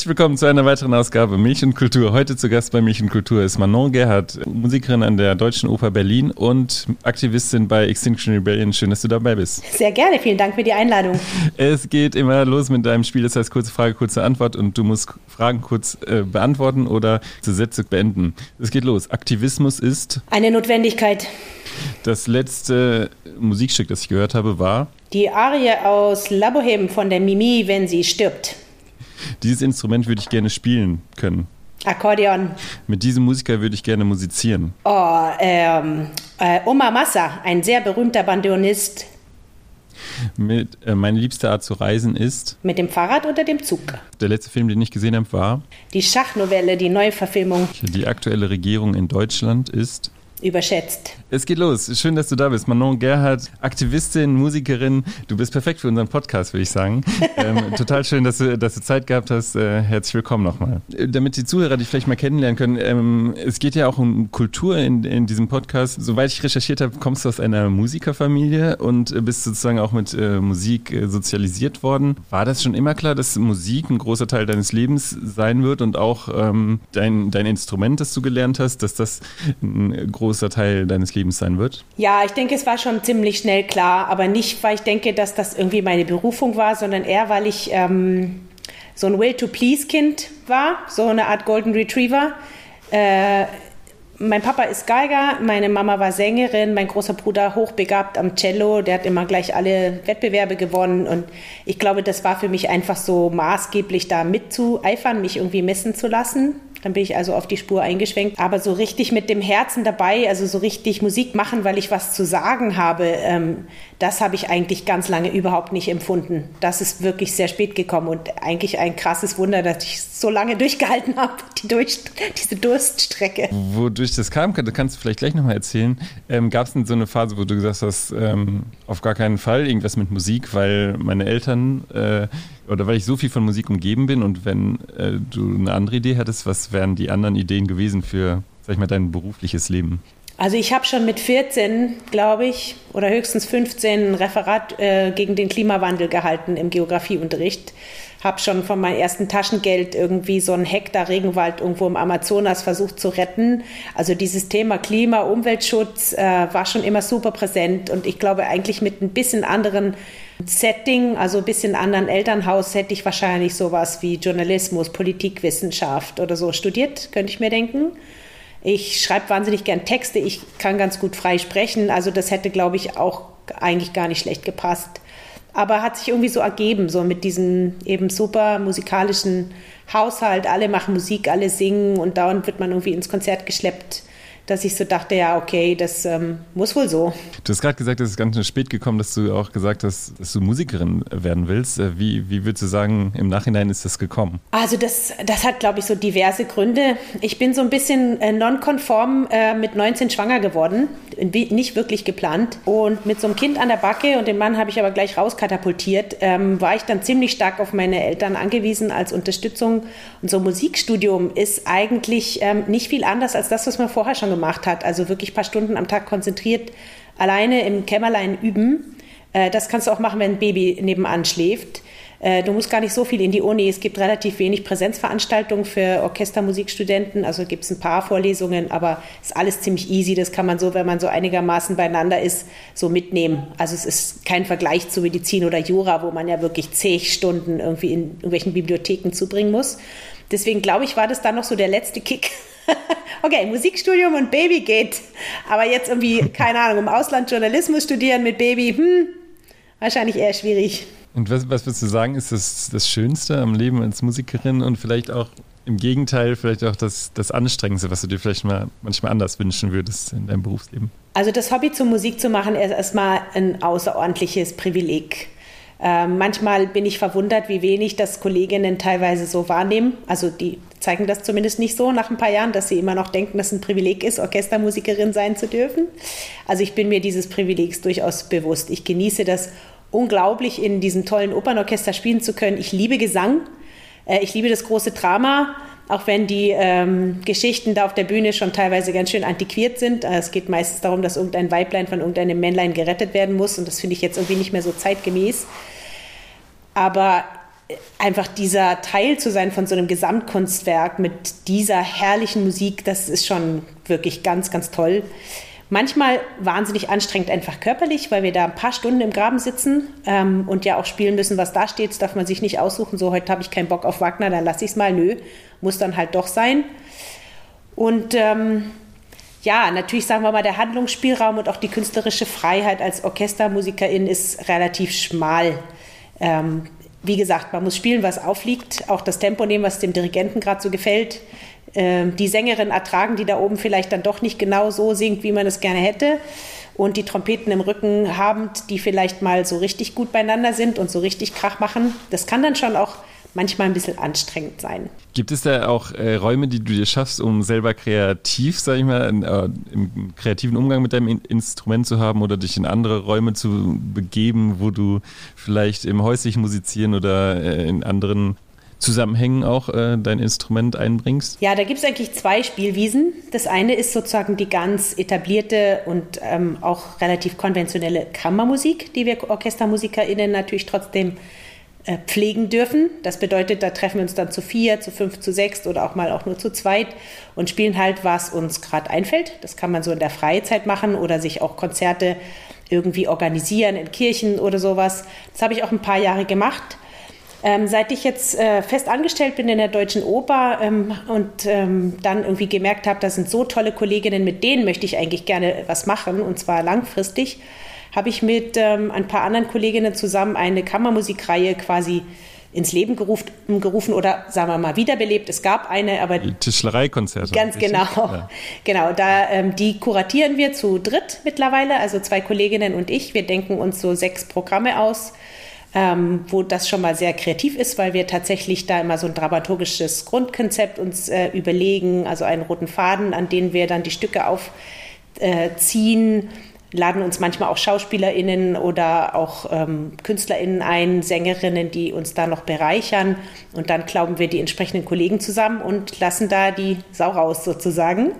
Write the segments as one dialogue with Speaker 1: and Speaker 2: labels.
Speaker 1: Herzlich willkommen zu einer weiteren Ausgabe Milch und Kultur. Heute zu Gast bei Milch und Kultur ist Manon Gerhardt, Musikerin an der Deutschen Oper Berlin und Aktivistin bei Extinction Rebellion. Schön, dass du dabei bist.
Speaker 2: Sehr gerne, vielen Dank für die Einladung.
Speaker 1: Es geht immer los mit deinem Spiel, das heißt kurze Frage, kurze Antwort und du musst Fragen kurz äh, beantworten oder zu Sätze beenden. Es geht los. Aktivismus ist?
Speaker 2: Eine Notwendigkeit.
Speaker 1: Das letzte Musikstück, das ich gehört habe, war?
Speaker 2: Die Arie aus La Boheme von der Mimi, wenn sie stirbt.
Speaker 1: Dieses Instrument würde ich gerne spielen können.
Speaker 2: Akkordeon.
Speaker 1: Mit diesem Musiker würde ich gerne musizieren.
Speaker 2: Oh, ähm, äh, Oma Massa, ein sehr berühmter Bandonist.
Speaker 1: Mit, äh, meine liebste Art zu reisen ist?
Speaker 2: Mit dem Fahrrad oder dem Zug.
Speaker 1: Der letzte Film, den ich gesehen habe, war?
Speaker 2: Die Schachnovelle, die Neuverfilmung.
Speaker 1: Die aktuelle Regierung in Deutschland ist?
Speaker 2: Überschätzt.
Speaker 1: Es geht los. Schön, dass du da bist. Manon Gerhardt, Aktivistin, Musikerin. Du bist perfekt für unseren Podcast, würde ich sagen. ähm, total schön, dass du, dass du Zeit gehabt hast. Äh, herzlich willkommen nochmal. Äh, damit die Zuhörer dich vielleicht mal kennenlernen können, ähm, es geht ja auch um Kultur in, in diesem Podcast. Soweit ich recherchiert habe, kommst du aus einer Musikerfamilie und bist sozusagen auch mit äh, Musik äh, sozialisiert worden. War das schon immer klar, dass Musik ein großer Teil deines Lebens sein wird und auch ähm, dein, dein Instrument, das du gelernt hast, dass das ein großer großer Teil deines Lebens sein wird?
Speaker 2: Ja, ich denke, es war schon ziemlich schnell klar, aber nicht, weil ich denke, dass das irgendwie meine Berufung war, sondern eher, weil ich ähm, so ein Will-to-Please-Kind war, so eine Art Golden Retriever. Äh, mein Papa ist Geiger, meine Mama war Sängerin, mein großer Bruder hochbegabt am Cello, der hat immer gleich alle Wettbewerbe gewonnen und ich glaube, das war für mich einfach so maßgeblich da mitzueifern, mich irgendwie messen zu lassen. Dann bin ich also auf die Spur eingeschwenkt. Aber so richtig mit dem Herzen dabei, also so richtig Musik machen, weil ich was zu sagen habe, ähm, das habe ich eigentlich ganz lange überhaupt nicht empfunden. Das ist wirklich sehr spät gekommen und eigentlich ein krasses Wunder, dass ich so lange durchgehalten habe, die durch, diese Durststrecke.
Speaker 1: Wodurch das kam, kannst du vielleicht gleich nochmal erzählen. Ähm, Gab es denn so eine Phase, wo du gesagt hast, ähm, auf gar keinen Fall irgendwas mit Musik, weil meine Eltern äh, oder weil ich so viel von Musik umgeben bin und wenn äh, du eine andere Idee hattest, was wären die anderen Ideen gewesen für, sag ich mal, dein berufliches Leben?
Speaker 2: Also ich habe schon mit 14, glaube ich, oder höchstens 15 ein Referat äh, gegen den Klimawandel gehalten im Geografieunterricht. Habe schon von meinem ersten Taschengeld irgendwie so einen Hektar Regenwald irgendwo im Amazonas versucht zu retten. Also dieses Thema Klima, Umweltschutz äh, war schon immer super präsent und ich glaube eigentlich mit ein bisschen anderen Setting, also ein bisschen anderen Elternhaus, hätte ich wahrscheinlich sowas wie Journalismus, Politikwissenschaft oder so studiert, könnte ich mir denken. Ich schreibe wahnsinnig gern Texte, ich kann ganz gut frei sprechen, also das hätte, glaube ich, auch eigentlich gar nicht schlecht gepasst. Aber hat sich irgendwie so ergeben, so mit diesem eben super musikalischen Haushalt. Alle machen Musik, alle singen und dauernd wird man irgendwie ins Konzert geschleppt dass ich so dachte, ja, okay, das ähm, muss wohl so.
Speaker 1: Du hast gerade gesagt, es ist ganz schön spät gekommen, dass du auch gesagt hast, dass du Musikerin werden willst. Äh, wie, wie würdest du sagen, im Nachhinein ist das gekommen?
Speaker 2: Also das, das hat, glaube ich, so diverse Gründe. Ich bin so ein bisschen äh, nonkonform äh, mit 19 schwanger geworden, nicht wirklich geplant. Und mit so einem Kind an der Backe und den Mann habe ich aber gleich rauskatapultiert, ähm, war ich dann ziemlich stark auf meine Eltern angewiesen als Unterstützung. Und so ein Musikstudium ist eigentlich ähm, nicht viel anders als das, was man vorher schon gemacht gemacht hat, also wirklich ein paar Stunden am Tag konzentriert alleine im Kämmerlein üben. Äh, das kannst du auch machen, wenn ein Baby nebenan schläft. Äh, du musst gar nicht so viel in die Uni. Es gibt relativ wenig Präsenzveranstaltungen für Orchestermusikstudenten. Also gibt es ein paar Vorlesungen, aber ist alles ziemlich easy. Das kann man so, wenn man so einigermaßen beieinander ist, so mitnehmen. Also es ist kein Vergleich zu Medizin oder Jura, wo man ja wirklich zig Stunden irgendwie in irgendwelchen Bibliotheken zubringen muss. Deswegen glaube ich, war das dann noch so der letzte Kick, okay, Musikstudium und Baby geht. Aber jetzt irgendwie, keine Ahnung, im Ausland Journalismus studieren mit Baby, hm, wahrscheinlich eher schwierig.
Speaker 1: Und was, was würdest du sagen, ist das, das Schönste am Leben als Musikerin und vielleicht auch im Gegenteil, vielleicht auch das, das Anstrengendste, was du dir vielleicht mal manchmal anders wünschen würdest in deinem Berufsleben?
Speaker 2: Also das Hobby zur Musik zu machen, ist erstmal ein außerordentliches Privileg. Äh, manchmal bin ich verwundert, wie wenig das Kolleginnen teilweise so wahrnehmen. Also die zeigen das zumindest nicht so nach ein paar Jahren, dass sie immer noch denken, dass es ein Privileg ist, Orchestermusikerin sein zu dürfen. Also ich bin mir dieses Privilegs durchaus bewusst. Ich genieße das unglaublich, in diesem tollen Opernorchester spielen zu können. Ich liebe Gesang. Äh, ich liebe das große Drama, auch wenn die ähm, Geschichten da auf der Bühne schon teilweise ganz schön antiquiert sind. Äh, es geht meistens darum, dass irgendein Weiblein von irgendeinem Männlein gerettet werden muss und das finde ich jetzt irgendwie nicht mehr so zeitgemäß. Aber einfach dieser Teil zu sein von so einem Gesamtkunstwerk mit dieser herrlichen Musik, das ist schon wirklich ganz, ganz toll. Manchmal wahnsinnig anstrengend einfach körperlich, weil wir da ein paar Stunden im Graben sitzen ähm, und ja auch spielen müssen, was da steht. Das darf man sich nicht aussuchen. So, heute habe ich keinen Bock auf Wagner, dann lasse ich es mal. Nö, muss dann halt doch sein. Und ähm, ja, natürlich sagen wir mal, der Handlungsspielraum und auch die künstlerische Freiheit als Orchestermusikerin ist relativ schmal. Ähm, wie gesagt, man muss spielen, was aufliegt, auch das Tempo nehmen, was dem Dirigenten gerade so gefällt. Ähm, die Sängerin ertragen, die da oben vielleicht dann doch nicht genau so singt, wie man es gerne hätte. Und die Trompeten im Rücken habend, die vielleicht mal so richtig gut beieinander sind und so richtig Krach machen. Das kann dann schon auch manchmal ein bisschen anstrengend sein.
Speaker 1: Gibt es da auch äh, Räume, die du dir schaffst, um selber kreativ, sag ich mal, in, äh, im kreativen Umgang mit deinem in Instrument zu haben oder dich in andere Räume zu begeben, wo du vielleicht im häuslichen Musizieren oder äh, in anderen Zusammenhängen auch äh, dein Instrument einbringst?
Speaker 2: Ja, da gibt es eigentlich zwei Spielwiesen. Das eine ist sozusagen die ganz etablierte und ähm, auch relativ konventionelle Kammermusik, die wir OrchestermusikerInnen natürlich trotzdem pflegen dürfen. Das bedeutet, da treffen wir uns dann zu vier, zu fünf, zu sechs oder auch mal auch nur zu zweit und spielen halt, was uns gerade einfällt. Das kann man so in der Freizeit machen oder sich auch Konzerte irgendwie organisieren in Kirchen oder sowas. Das habe ich auch ein paar Jahre gemacht. Ähm, seit ich jetzt äh, fest angestellt bin in der Deutschen Oper ähm, und ähm, dann irgendwie gemerkt habe, da sind so tolle Kolleginnen, mit denen möchte ich eigentlich gerne was machen und zwar langfristig, habe ich mit ähm, ein paar anderen Kolleginnen zusammen eine Kammermusikreihe quasi ins Leben gerufen, gerufen oder sagen wir mal wiederbelebt. Es gab eine, aber
Speaker 1: Tischlereikonzerte.
Speaker 2: Ganz genau, ja. genau. Da ähm, die kuratieren wir zu dritt mittlerweile, also zwei Kolleginnen und ich. Wir denken uns so sechs Programme aus, ähm, wo das schon mal sehr kreativ ist, weil wir tatsächlich da immer so ein dramaturgisches Grundkonzept uns äh, überlegen, also einen roten Faden, an den wir dann die Stücke aufziehen. Äh, laden uns manchmal auch SchauspielerInnen oder auch ähm, KünstlerInnen ein, Sängerinnen, die uns da noch bereichern. Und dann glauben wir die entsprechenden Kollegen zusammen und lassen da die Sau raus sozusagen.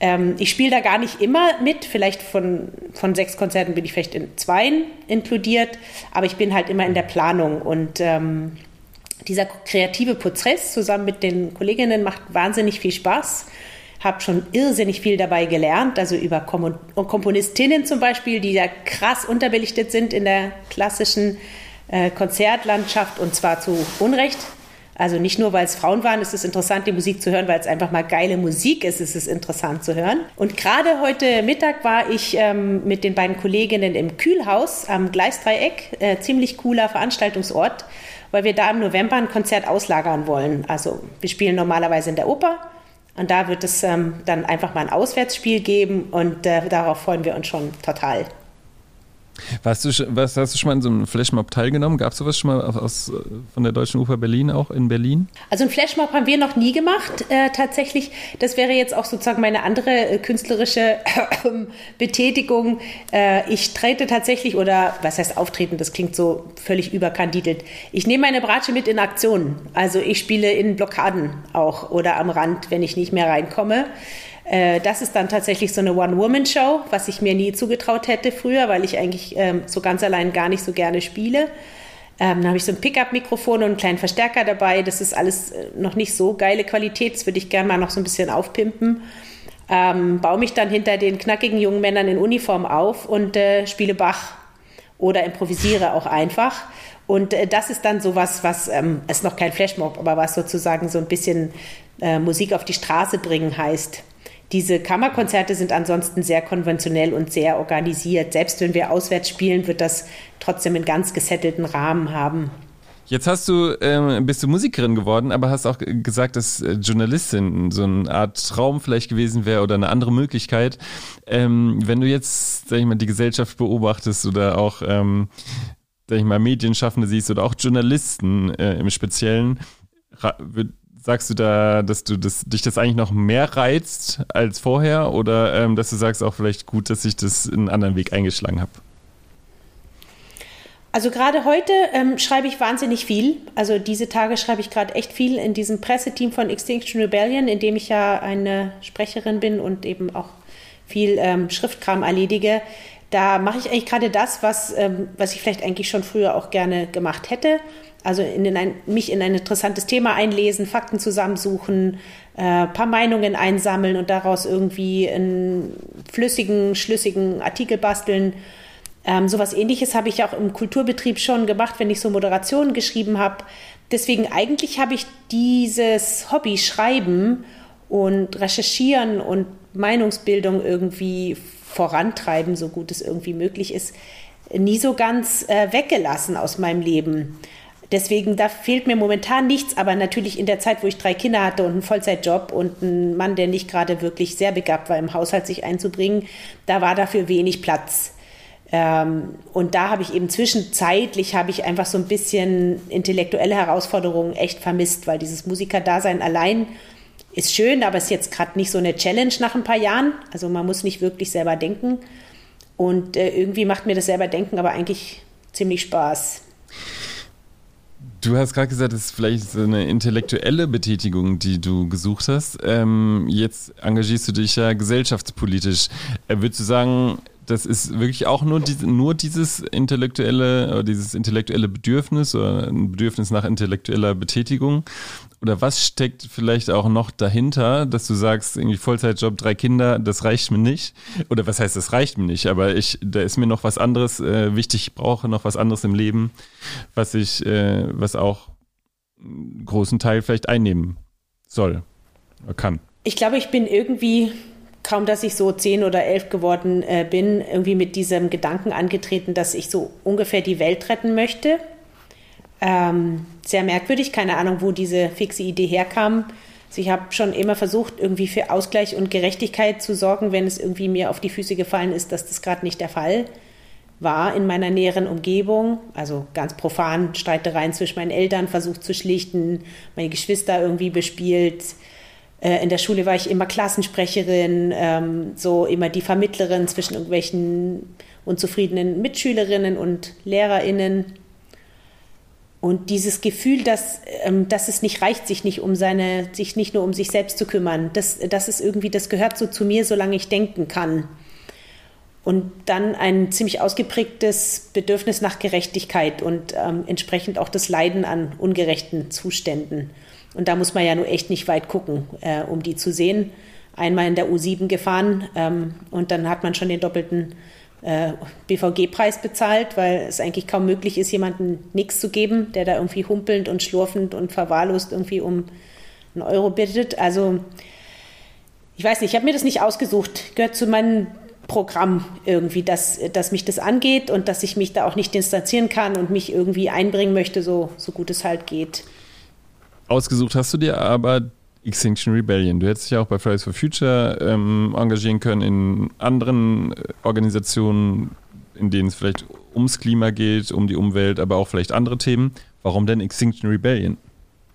Speaker 2: Ähm, ich spiele da gar nicht immer mit. Vielleicht von, von sechs Konzerten bin ich vielleicht in zweien inkludiert. Aber ich bin halt immer in der Planung und ähm, dieser kreative Prozess zusammen mit den Kolleginnen macht wahnsinnig viel Spaß habe schon irrsinnig viel dabei gelernt, also über Komponistinnen zum Beispiel, die ja krass unterbelichtet sind in der klassischen äh, Konzertlandschaft und zwar zu Unrecht. Also nicht nur, weil es Frauen waren, ist es interessant, die Musik zu hören, weil es einfach mal geile Musik ist, ist es interessant zu hören. Und gerade heute Mittag war ich ähm, mit den beiden Kolleginnen im Kühlhaus am Gleisdreieck, äh, ziemlich cooler Veranstaltungsort, weil wir da im November ein Konzert auslagern wollen. Also wir spielen normalerweise in der Oper und da wird es ähm, dann einfach mal ein Auswärtsspiel geben und äh, darauf freuen wir uns schon total.
Speaker 1: Warst du, was, hast du schon mal in so einem Flashmob teilgenommen? Gab es sowas schon mal aus, von der Deutschen Oper Berlin auch in Berlin?
Speaker 2: Also ein Flashmob haben wir noch nie gemacht, äh, tatsächlich. Das wäre jetzt auch sozusagen meine andere äh, künstlerische äh, Betätigung. Äh, ich trete tatsächlich, oder was heißt auftreten, das klingt so völlig überkandidelt. Ich nehme meine Bratsche mit in Aktionen. Also ich spiele in Blockaden auch oder am Rand, wenn ich nicht mehr reinkomme. Äh, das ist dann tatsächlich so eine One-Woman-Show, was ich mir nie zugetraut hätte früher, weil ich eigentlich ähm, so ganz allein gar nicht so gerne spiele. Ähm, dann habe ich so ein Pickup-Mikrofon und einen kleinen Verstärker dabei. Das ist alles äh, noch nicht so geile Qualität. Das würde ich gerne mal noch so ein bisschen aufpimpen. Ähm, baue mich dann hinter den knackigen jungen Männern in Uniform auf und äh, spiele Bach oder improvisiere auch einfach. Und äh, das ist dann sowas, was, ähm, ist noch kein Flashmob, aber was sozusagen so ein bisschen äh, Musik auf die Straße bringen heißt. Diese Kammerkonzerte sind ansonsten sehr konventionell und sehr organisiert. Selbst wenn wir auswärts spielen, wird das trotzdem einen ganz gesettelten Rahmen haben.
Speaker 1: Jetzt hast du, ähm, bist du Musikerin geworden, aber hast auch gesagt, dass äh, Journalistin so eine Art Traum vielleicht gewesen wäre oder eine andere Möglichkeit. Ähm, wenn du jetzt, sag ich mal, die Gesellschaft beobachtest oder auch, ähm, sag ich mal, Medienschaffende siehst oder auch Journalisten äh, im Speziellen, Sagst du da, dass du das, dich das eigentlich noch mehr reizt als vorher oder ähm, dass du sagst auch vielleicht gut, dass ich das einen anderen Weg eingeschlagen habe?
Speaker 2: Also gerade heute ähm, schreibe ich wahnsinnig viel. Also diese Tage schreibe ich gerade echt viel in diesem Presseteam von Extinction Rebellion, in dem ich ja eine Sprecherin bin und eben auch viel ähm, Schriftkram erledige. Da mache ich eigentlich gerade das, was, ähm, was ich vielleicht eigentlich schon früher auch gerne gemacht hätte. Also in ein, mich in ein interessantes Thema einlesen, Fakten zusammensuchen, äh, paar Meinungen einsammeln und daraus irgendwie einen flüssigen, schlüssigen Artikel basteln. Ähm, sowas ähnliches habe ich auch im Kulturbetrieb schon gemacht, wenn ich so Moderationen geschrieben habe. Deswegen eigentlich habe ich dieses Hobby Schreiben und Recherchieren und Meinungsbildung irgendwie vorantreiben, so gut es irgendwie möglich ist, nie so ganz äh, weggelassen aus meinem Leben. Deswegen, da fehlt mir momentan nichts, aber natürlich in der Zeit, wo ich drei Kinder hatte und einen Vollzeitjob und einen Mann, der nicht gerade wirklich sehr begabt war, im Haushalt sich einzubringen, da war dafür wenig Platz. Ähm, und da habe ich eben zwischenzeitlich habe ich einfach so ein bisschen intellektuelle Herausforderungen echt vermisst, weil dieses Musikerdasein allein ist schön, aber ist jetzt gerade nicht so eine Challenge nach ein paar Jahren. Also man muss nicht wirklich selber denken. Und äh, irgendwie macht mir das selber denken aber eigentlich ziemlich Spaß.
Speaker 1: Du hast gerade gesagt, es ist vielleicht so eine intellektuelle Betätigung, die du gesucht hast. Ähm, jetzt engagierst du dich ja gesellschaftspolitisch. Äh, würdest du sagen, das ist wirklich auch nur, diese, nur dieses intellektuelle, dieses intellektuelle Bedürfnis oder ein Bedürfnis nach intellektueller Betätigung? Oder was steckt vielleicht auch noch dahinter, dass du sagst, irgendwie Vollzeitjob, drei Kinder, das reicht mir nicht? Oder was heißt, das reicht mir nicht? Aber ich, da ist mir noch was anderes äh, wichtig, ich brauche noch was anderes im Leben, was ich, äh, was auch einen großen Teil vielleicht einnehmen soll oder kann.
Speaker 2: Ich glaube, ich bin irgendwie kaum, dass ich so zehn oder elf geworden äh, bin, irgendwie mit diesem Gedanken angetreten, dass ich so ungefähr die Welt retten möchte. Ähm, sehr merkwürdig, keine Ahnung, wo diese fixe Idee herkam. Also ich habe schon immer versucht, irgendwie für Ausgleich und Gerechtigkeit zu sorgen, wenn es irgendwie mir auf die Füße gefallen ist, dass das gerade nicht der Fall war in meiner näheren Umgebung. Also ganz profan Streitereien zwischen meinen Eltern versucht zu schlichten, meine Geschwister irgendwie bespielt. Äh, in der Schule war ich immer Klassensprecherin, ähm, so immer die Vermittlerin zwischen irgendwelchen unzufriedenen Mitschülerinnen und LehrerInnen. Und dieses Gefühl, dass, ähm, dass es nicht reicht, sich nicht um seine, sich nicht nur um sich selbst zu kümmern, das, das ist irgendwie, das gehört so zu mir, solange ich denken kann. Und dann ein ziemlich ausgeprägtes Bedürfnis nach Gerechtigkeit und ähm, entsprechend auch das Leiden an ungerechten Zuständen. Und da muss man ja nur echt nicht weit gucken, äh, um die zu sehen. Einmal in der U7 gefahren ähm, und dann hat man schon den doppelten BVG-Preis bezahlt, weil es eigentlich kaum möglich ist, jemandem nichts zu geben, der da irgendwie humpelnd und schlurfend und verwahrlost irgendwie um einen Euro bittet. Also ich weiß nicht, ich habe mir das nicht ausgesucht, gehört zu meinem Programm irgendwie, dass, dass mich das angeht und dass ich mich da auch nicht distanzieren kann und mich irgendwie einbringen möchte, so, so gut es halt geht.
Speaker 1: Ausgesucht hast du dir aber Extinction Rebellion. Du hättest dich auch bei Fridays for Future ähm, engagieren können, in anderen äh, Organisationen, in denen es vielleicht ums Klima geht, um die Umwelt, aber auch vielleicht andere Themen. Warum denn Extinction Rebellion?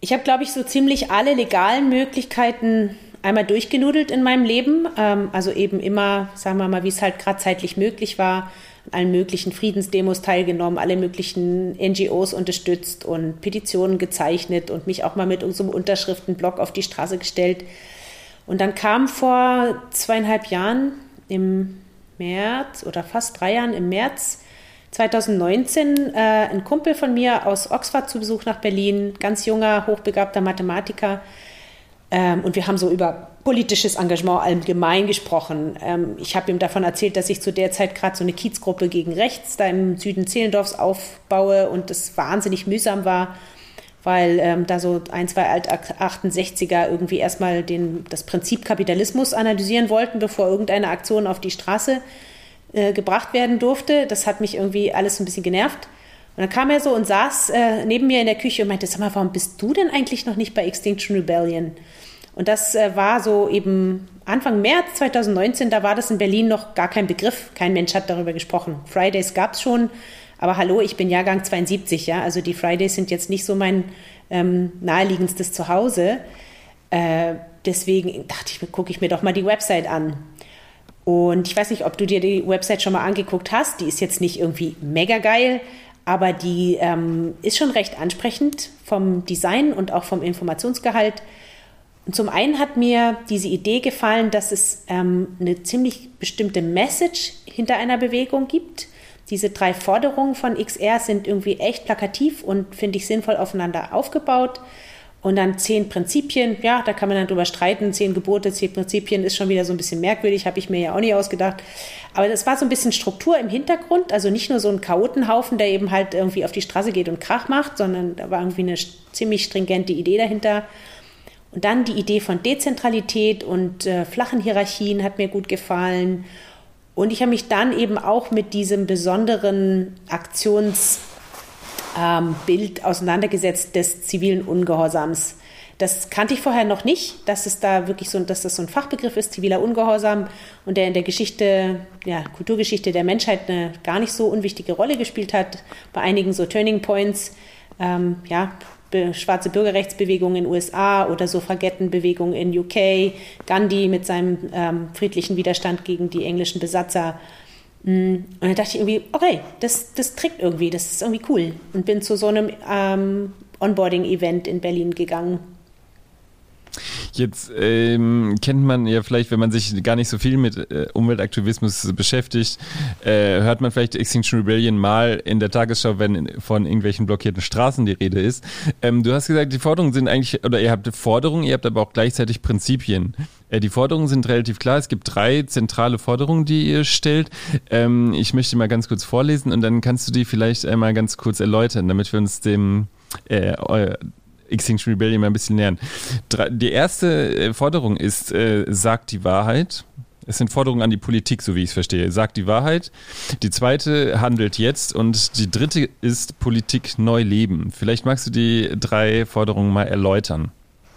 Speaker 2: Ich habe, glaube ich, so ziemlich alle legalen Möglichkeiten einmal durchgenudelt in meinem Leben. Ähm, also eben immer, sagen wir mal, wie es halt gerade zeitlich möglich war allen möglichen Friedensdemos teilgenommen, alle möglichen NGOs unterstützt und Petitionen gezeichnet und mich auch mal mit unserem Unterschriftenblock auf die Straße gestellt. Und dann kam vor zweieinhalb Jahren im März oder fast drei Jahren im März 2019 äh, ein Kumpel von mir aus Oxford zu Besuch nach Berlin, ganz junger, hochbegabter Mathematiker, ähm, und wir haben so über politisches Engagement allgemein gesprochen. Ähm, ich habe ihm davon erzählt, dass ich zu der Zeit gerade so eine Kiezgruppe gegen rechts da im Süden Zehlendorfs aufbaue und das wahnsinnig mühsam war, weil ähm, da so ein, zwei Alt-68er irgendwie erstmal den, das Prinzip Kapitalismus analysieren wollten, bevor irgendeine Aktion auf die Straße äh, gebracht werden durfte. Das hat mich irgendwie alles ein bisschen genervt. Und dann kam er so und saß äh, neben mir in der Küche und meinte, sag mal, warum bist du denn eigentlich noch nicht bei Extinction Rebellion? Und das äh, war so eben Anfang März 2019, da war das in Berlin noch gar kein Begriff. Kein Mensch hat darüber gesprochen. Fridays gab es schon, aber hallo, ich bin Jahrgang 72, ja. Also die Fridays sind jetzt nicht so mein ähm, naheliegendstes Zuhause. Äh, deswegen dachte ich, gucke ich mir doch mal die Website an. Und ich weiß nicht, ob du dir die Website schon mal angeguckt hast. Die ist jetzt nicht irgendwie mega geil, aber die ähm, ist schon recht ansprechend vom Design und auch vom Informationsgehalt. Und zum einen hat mir diese Idee gefallen, dass es ähm, eine ziemlich bestimmte Message hinter einer Bewegung gibt. Diese drei Forderungen von XR sind irgendwie echt plakativ und finde ich sinnvoll aufeinander aufgebaut. Und dann zehn Prinzipien, ja, da kann man dann drüber streiten. Zehn Gebote, zehn Prinzipien ist schon wieder so ein bisschen merkwürdig, habe ich mir ja auch nicht ausgedacht. Aber das war so ein bisschen Struktur im Hintergrund, also nicht nur so ein Chaotenhaufen, der eben halt irgendwie auf die Straße geht und Krach macht, sondern da war irgendwie eine ziemlich stringente Idee dahinter. Und dann die Idee von Dezentralität und äh, flachen Hierarchien hat mir gut gefallen. Und ich habe mich dann eben auch mit diesem besonderen Aktionsbild ähm, auseinandergesetzt des zivilen Ungehorsams. Das kannte ich vorher noch nicht, dass es da wirklich so, dass das so ein Fachbegriff ist, ziviler Ungehorsam und der in der Geschichte, ja, Kulturgeschichte der Menschheit eine gar nicht so unwichtige Rolle gespielt hat. Bei einigen so Turning Points, ähm, ja, schwarze Bürgerrechtsbewegung in USA oder Suffragettenbewegung in UK, Gandhi mit seinem ähm, friedlichen Widerstand gegen die englischen Besatzer. Mm, und dann dachte ich irgendwie, okay, das, das trägt irgendwie, das ist irgendwie cool. Und bin zu so einem ähm, Onboarding-Event in Berlin gegangen.
Speaker 1: Jetzt ähm, kennt man ja vielleicht, wenn man sich gar nicht so viel mit äh, Umweltaktivismus beschäftigt, äh, hört man vielleicht Extinction Rebellion mal in der Tagesschau, wenn von irgendwelchen blockierten Straßen die Rede ist. Ähm, du hast gesagt, die Forderungen sind eigentlich, oder ihr habt Forderungen, ihr habt aber auch gleichzeitig Prinzipien. Äh, die Forderungen sind relativ klar. Es gibt drei zentrale Forderungen, die ihr stellt. Ähm, ich möchte mal ganz kurz vorlesen und dann kannst du die vielleicht einmal ganz kurz erläutern, damit wir uns dem äh, Extinction Rebellion mal ein bisschen nähern. Die erste äh, Forderung ist, äh, sagt die Wahrheit. Es sind Forderungen an die Politik, so wie ich es verstehe. Sagt die Wahrheit. Die zweite handelt jetzt und die dritte ist Politik neu leben. Vielleicht magst du die drei Forderungen mal erläutern.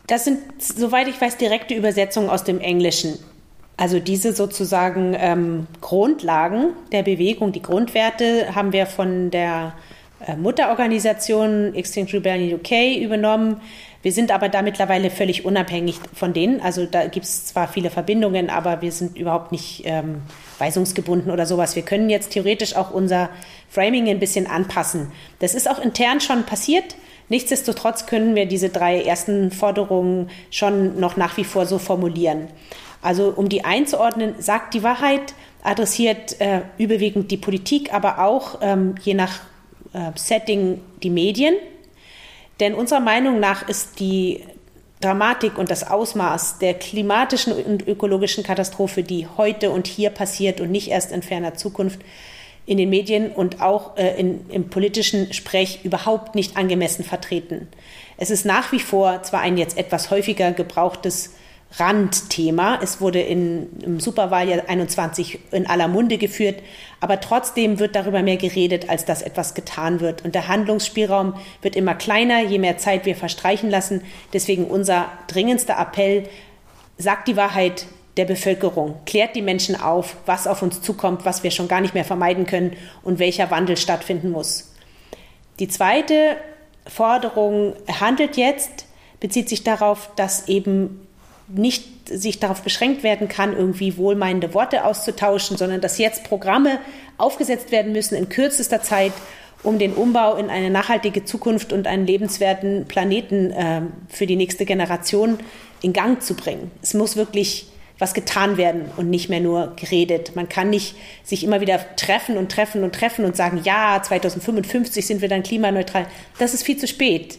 Speaker 2: Das sind, soweit ich weiß, direkte Übersetzungen aus dem Englischen. Also diese sozusagen ähm, Grundlagen der Bewegung, die Grundwerte haben wir von der Mutterorganisation Extinction Rebellion UK übernommen. Wir sind aber da mittlerweile völlig unabhängig von denen. Also da gibt es zwar viele Verbindungen, aber wir sind überhaupt nicht ähm, weisungsgebunden oder sowas. Wir können jetzt theoretisch auch unser Framing ein bisschen anpassen. Das ist auch intern schon passiert. Nichtsdestotrotz können wir diese drei ersten Forderungen schon noch nach wie vor so formulieren. Also um die einzuordnen, sagt die Wahrheit, adressiert äh, überwiegend die Politik, aber auch ähm, je nach äh, Setting die Medien. Denn unserer Meinung nach ist die Dramatik und das Ausmaß der klimatischen und ökologischen Katastrophe, die heute und hier passiert und nicht erst in ferner Zukunft in den Medien und auch äh, in, im politischen Sprech überhaupt nicht angemessen vertreten. Es ist nach wie vor zwar ein jetzt etwas häufiger gebrauchtes Randthema. Es wurde in, im Superwahljahr 21 in aller Munde geführt, aber trotzdem wird darüber mehr geredet, als dass etwas getan wird. Und der Handlungsspielraum wird immer kleiner, je mehr Zeit wir verstreichen lassen. Deswegen unser dringendster Appell, sagt die Wahrheit der Bevölkerung, klärt die Menschen auf, was auf uns zukommt, was wir schon gar nicht mehr vermeiden können und welcher Wandel stattfinden muss. Die zweite Forderung handelt jetzt, bezieht sich darauf, dass eben nicht sich darauf beschränkt werden kann, irgendwie wohlmeinende Worte auszutauschen, sondern dass jetzt Programme aufgesetzt werden müssen in kürzester Zeit, um den Umbau in eine nachhaltige Zukunft und einen lebenswerten Planeten äh, für die nächste Generation in Gang zu bringen. Es muss wirklich was getan werden und nicht mehr nur geredet. Man kann nicht sich immer wieder treffen und treffen und treffen und sagen, ja, 2055 sind wir dann klimaneutral. Das ist viel zu spät.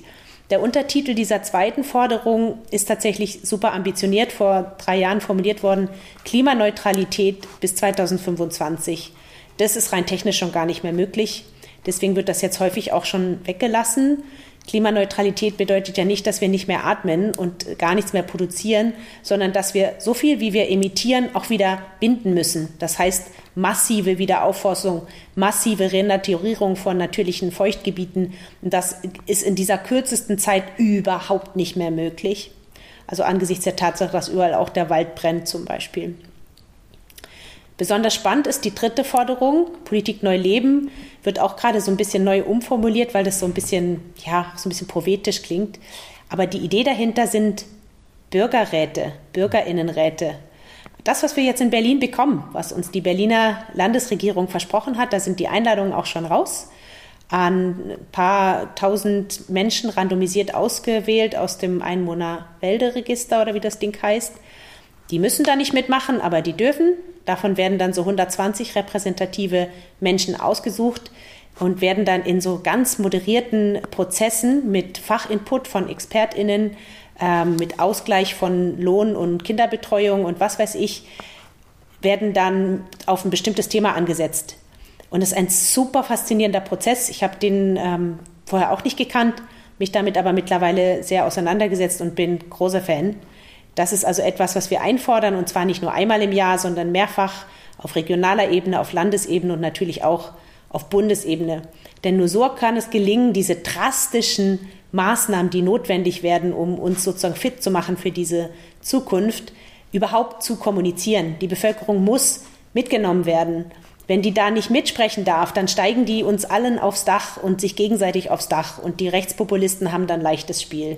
Speaker 2: Der Untertitel dieser zweiten Forderung ist tatsächlich super ambitioniert vor drei Jahren formuliert worden. Klimaneutralität bis 2025. Das ist rein technisch schon gar nicht mehr möglich. Deswegen wird das jetzt häufig auch schon weggelassen. Klimaneutralität bedeutet ja nicht, dass wir nicht mehr atmen und gar nichts mehr produzieren, sondern dass wir so viel, wie wir emittieren, auch wieder binden müssen. Das heißt, massive Wiederaufforstung, massive Renaturierung von natürlichen Feuchtgebieten. Das ist in dieser kürzesten Zeit überhaupt nicht mehr möglich. Also angesichts der Tatsache, dass überall auch der Wald brennt zum Beispiel. Besonders spannend ist die dritte Forderung, Politik neu leben, wird auch gerade so ein bisschen neu umformuliert, weil das so ein bisschen, ja, so ein bisschen poetisch klingt. Aber die Idee dahinter sind Bürgerräte, Bürgerinnenräte. Das, was wir jetzt in Berlin bekommen, was uns die Berliner Landesregierung versprochen hat, da sind die Einladungen auch schon raus an ein paar tausend Menschen randomisiert ausgewählt aus dem Einwohnerwälderegister oder wie das Ding heißt. Die müssen da nicht mitmachen, aber die dürfen. Davon werden dann so 120 repräsentative Menschen ausgesucht und werden dann in so ganz moderierten Prozessen mit Fachinput von ExpertInnen, äh, mit Ausgleich von Lohn und Kinderbetreuung und was weiß ich, werden dann auf ein bestimmtes Thema angesetzt. Und es ist ein super faszinierender Prozess. Ich habe den ähm, vorher auch nicht gekannt, mich damit aber mittlerweile sehr auseinandergesetzt und bin großer Fan. Das ist also etwas, was wir einfordern und zwar nicht nur einmal im Jahr, sondern mehrfach auf regionaler Ebene, auf Landesebene und natürlich auch auf Bundesebene. Denn nur so kann es gelingen, diese drastischen Maßnahmen, die notwendig werden, um uns sozusagen fit zu machen für diese Zukunft, überhaupt zu kommunizieren. Die Bevölkerung muss mitgenommen werden. Wenn die da nicht mitsprechen darf, dann steigen die uns allen aufs Dach und sich gegenseitig aufs Dach und die Rechtspopulisten haben dann leichtes Spiel.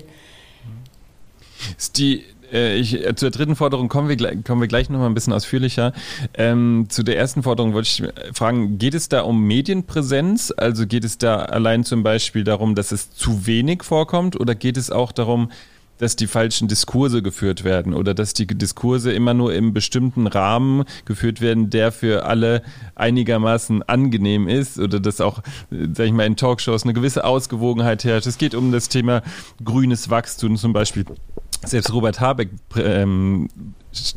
Speaker 1: Ist die ich, äh, zur dritten Forderung kommen wir, kommen wir gleich nochmal ein bisschen ausführlicher. Ähm, zu der ersten Forderung wollte ich fragen, geht es da um Medienpräsenz? Also geht es da allein zum Beispiel darum, dass es zu wenig vorkommt oder geht es auch darum, dass die falschen Diskurse geführt werden oder dass die Diskurse immer nur im bestimmten Rahmen geführt werden, der für alle einigermaßen angenehm ist oder dass auch, sag ich mal, in Talkshows eine gewisse Ausgewogenheit herrscht. Es geht um das Thema grünes Wachstum zum Beispiel. Selbst Robert Habeck ähm,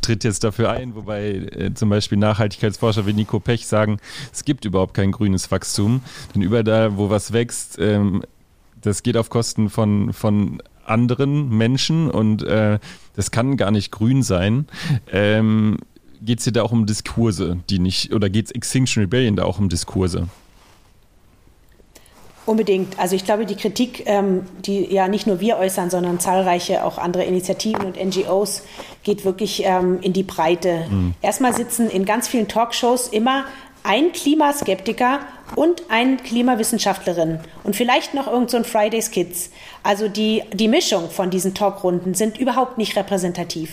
Speaker 1: tritt jetzt dafür ein, wobei äh, zum Beispiel Nachhaltigkeitsforscher wie Nico Pech sagen, es gibt überhaupt kein grünes Wachstum. Denn überall da, wo was wächst, ähm, das geht auf Kosten von, von anderen Menschen und äh, das kann gar nicht grün sein. Ähm, geht es hier da auch um Diskurse, die nicht, oder geht es Extinction Rebellion da auch um Diskurse?
Speaker 2: Unbedingt. Also ich glaube, die Kritik, ähm, die ja nicht nur wir äußern, sondern zahlreiche auch andere Initiativen und NGOs, geht wirklich ähm, in die Breite. Mhm. Erstmal sitzen in ganz vielen Talkshows immer ein Klimaskeptiker und ein Klimawissenschaftlerin und vielleicht noch irgend so ein Fridays Kids. Also die, die Mischung von diesen Talkrunden sind überhaupt nicht repräsentativ.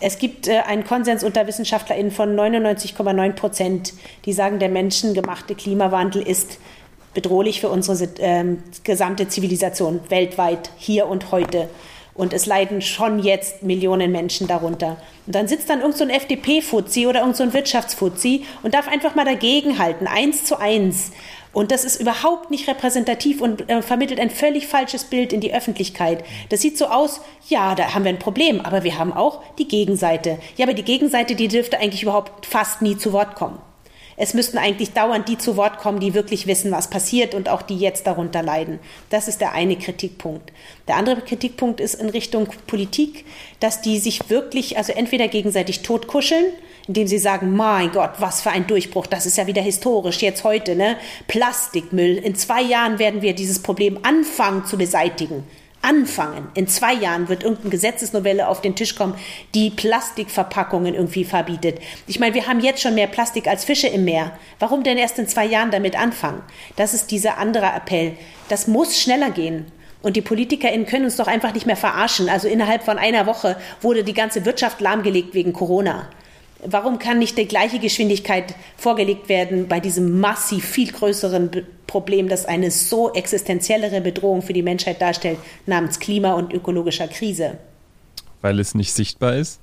Speaker 2: Es gibt äh, einen Konsens unter WissenschaftlerInnen von 99,9 Prozent, die sagen, der menschengemachte Klimawandel ist bedrohlich für unsere äh, gesamte Zivilisation weltweit, hier und heute. Und es leiden schon jetzt Millionen Menschen darunter. Und dann sitzt dann irgend so ein FDP-Fuzzi oder irgend so ein Wirtschaftsfuzzi und darf einfach mal dagegenhalten, eins zu eins. Und das ist überhaupt nicht repräsentativ und äh, vermittelt ein völlig falsches Bild in die Öffentlichkeit. Das sieht so aus, ja, da haben wir ein Problem, aber wir haben auch die Gegenseite. Ja, aber die Gegenseite, die dürfte eigentlich überhaupt fast nie zu Wort kommen. Es müssten eigentlich dauernd die zu Wort kommen, die wirklich wissen, was passiert und auch die jetzt darunter leiden. Das ist der eine Kritikpunkt. Der andere Kritikpunkt ist in Richtung Politik, dass die sich wirklich, also entweder gegenseitig totkuscheln, indem sie sagen, mein Gott, was für ein Durchbruch, das ist ja wieder historisch, jetzt heute, ne? Plastikmüll. In zwei Jahren werden wir dieses Problem anfangen zu beseitigen anfangen. In zwei Jahren wird irgendeine Gesetzesnovelle auf den Tisch kommen, die Plastikverpackungen irgendwie verbietet. Ich meine, wir haben jetzt schon mehr Plastik als Fische im Meer. Warum denn erst in zwei Jahren damit anfangen? Das ist dieser andere Appell. Das muss schneller gehen. Und die PolitikerInnen können uns doch einfach nicht mehr verarschen. Also innerhalb von einer Woche wurde die ganze Wirtschaft lahmgelegt wegen Corona. Warum kann nicht die gleiche Geschwindigkeit vorgelegt werden bei diesem massiv viel größeren Problem, das eine so existenziellere Bedrohung für die Menschheit darstellt, namens Klima- und ökologischer Krise?
Speaker 1: Weil es nicht sichtbar ist?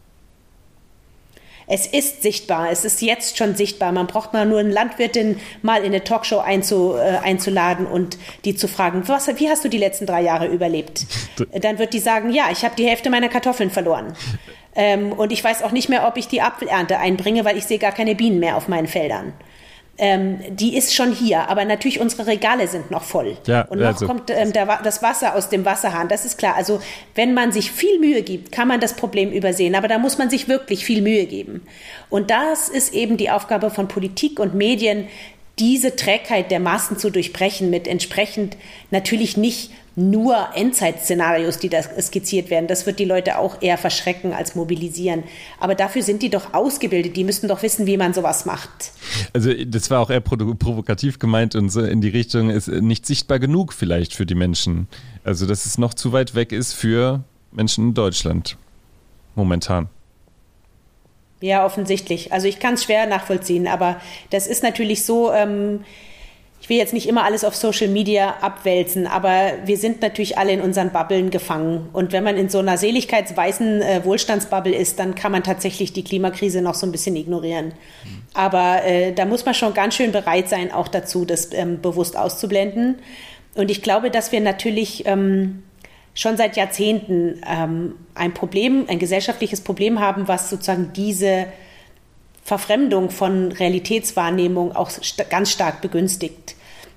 Speaker 2: Es ist sichtbar, es ist jetzt schon sichtbar. Man braucht mal nur eine Landwirtin mal in eine Talkshow einzu, äh, einzuladen und die zu fragen, was, wie hast du die letzten drei Jahre überlebt? Dann wird die sagen, ja, ich habe die Hälfte meiner Kartoffeln verloren. Ähm, und ich weiß auch nicht mehr, ob ich die Apfelernte einbringe, weil ich sehe gar keine Bienen mehr auf meinen Feldern. Ähm, die ist schon hier, aber natürlich unsere Regale sind noch voll. Ja, und noch also. kommt ähm, der, das Wasser aus dem Wasserhahn, das ist klar. Also wenn man sich viel Mühe gibt, kann man das Problem übersehen, aber da muss man sich wirklich viel Mühe geben. Und das ist eben die Aufgabe von Politik und Medien, diese Trägheit der Massen zu durchbrechen mit entsprechend natürlich nicht nur Endzeit-Szenarios, die da skizziert werden. Das wird die Leute auch eher verschrecken als mobilisieren. Aber dafür sind die doch ausgebildet. Die müssten doch wissen, wie man sowas macht.
Speaker 1: Also das war auch eher provokativ gemeint und so in die Richtung ist nicht sichtbar genug vielleicht für die Menschen. Also dass es noch zu weit weg ist für Menschen in Deutschland momentan.
Speaker 2: Ja, offensichtlich. Also ich kann es schwer nachvollziehen, aber das ist natürlich so. Ähm, will jetzt nicht immer alles auf Social Media abwälzen, aber wir sind natürlich alle in unseren Bubbeln gefangen. Und wenn man in so einer seligkeitsweißen äh, Wohlstandsbubble ist, dann kann man tatsächlich die Klimakrise noch so ein bisschen ignorieren. Aber äh, da muss man schon ganz schön bereit sein, auch dazu, das ähm, bewusst auszublenden. Und ich glaube, dass wir natürlich ähm, schon seit Jahrzehnten ähm, ein Problem, ein gesellschaftliches Problem haben, was sozusagen diese Verfremdung von Realitätswahrnehmung auch st ganz stark begünstigt.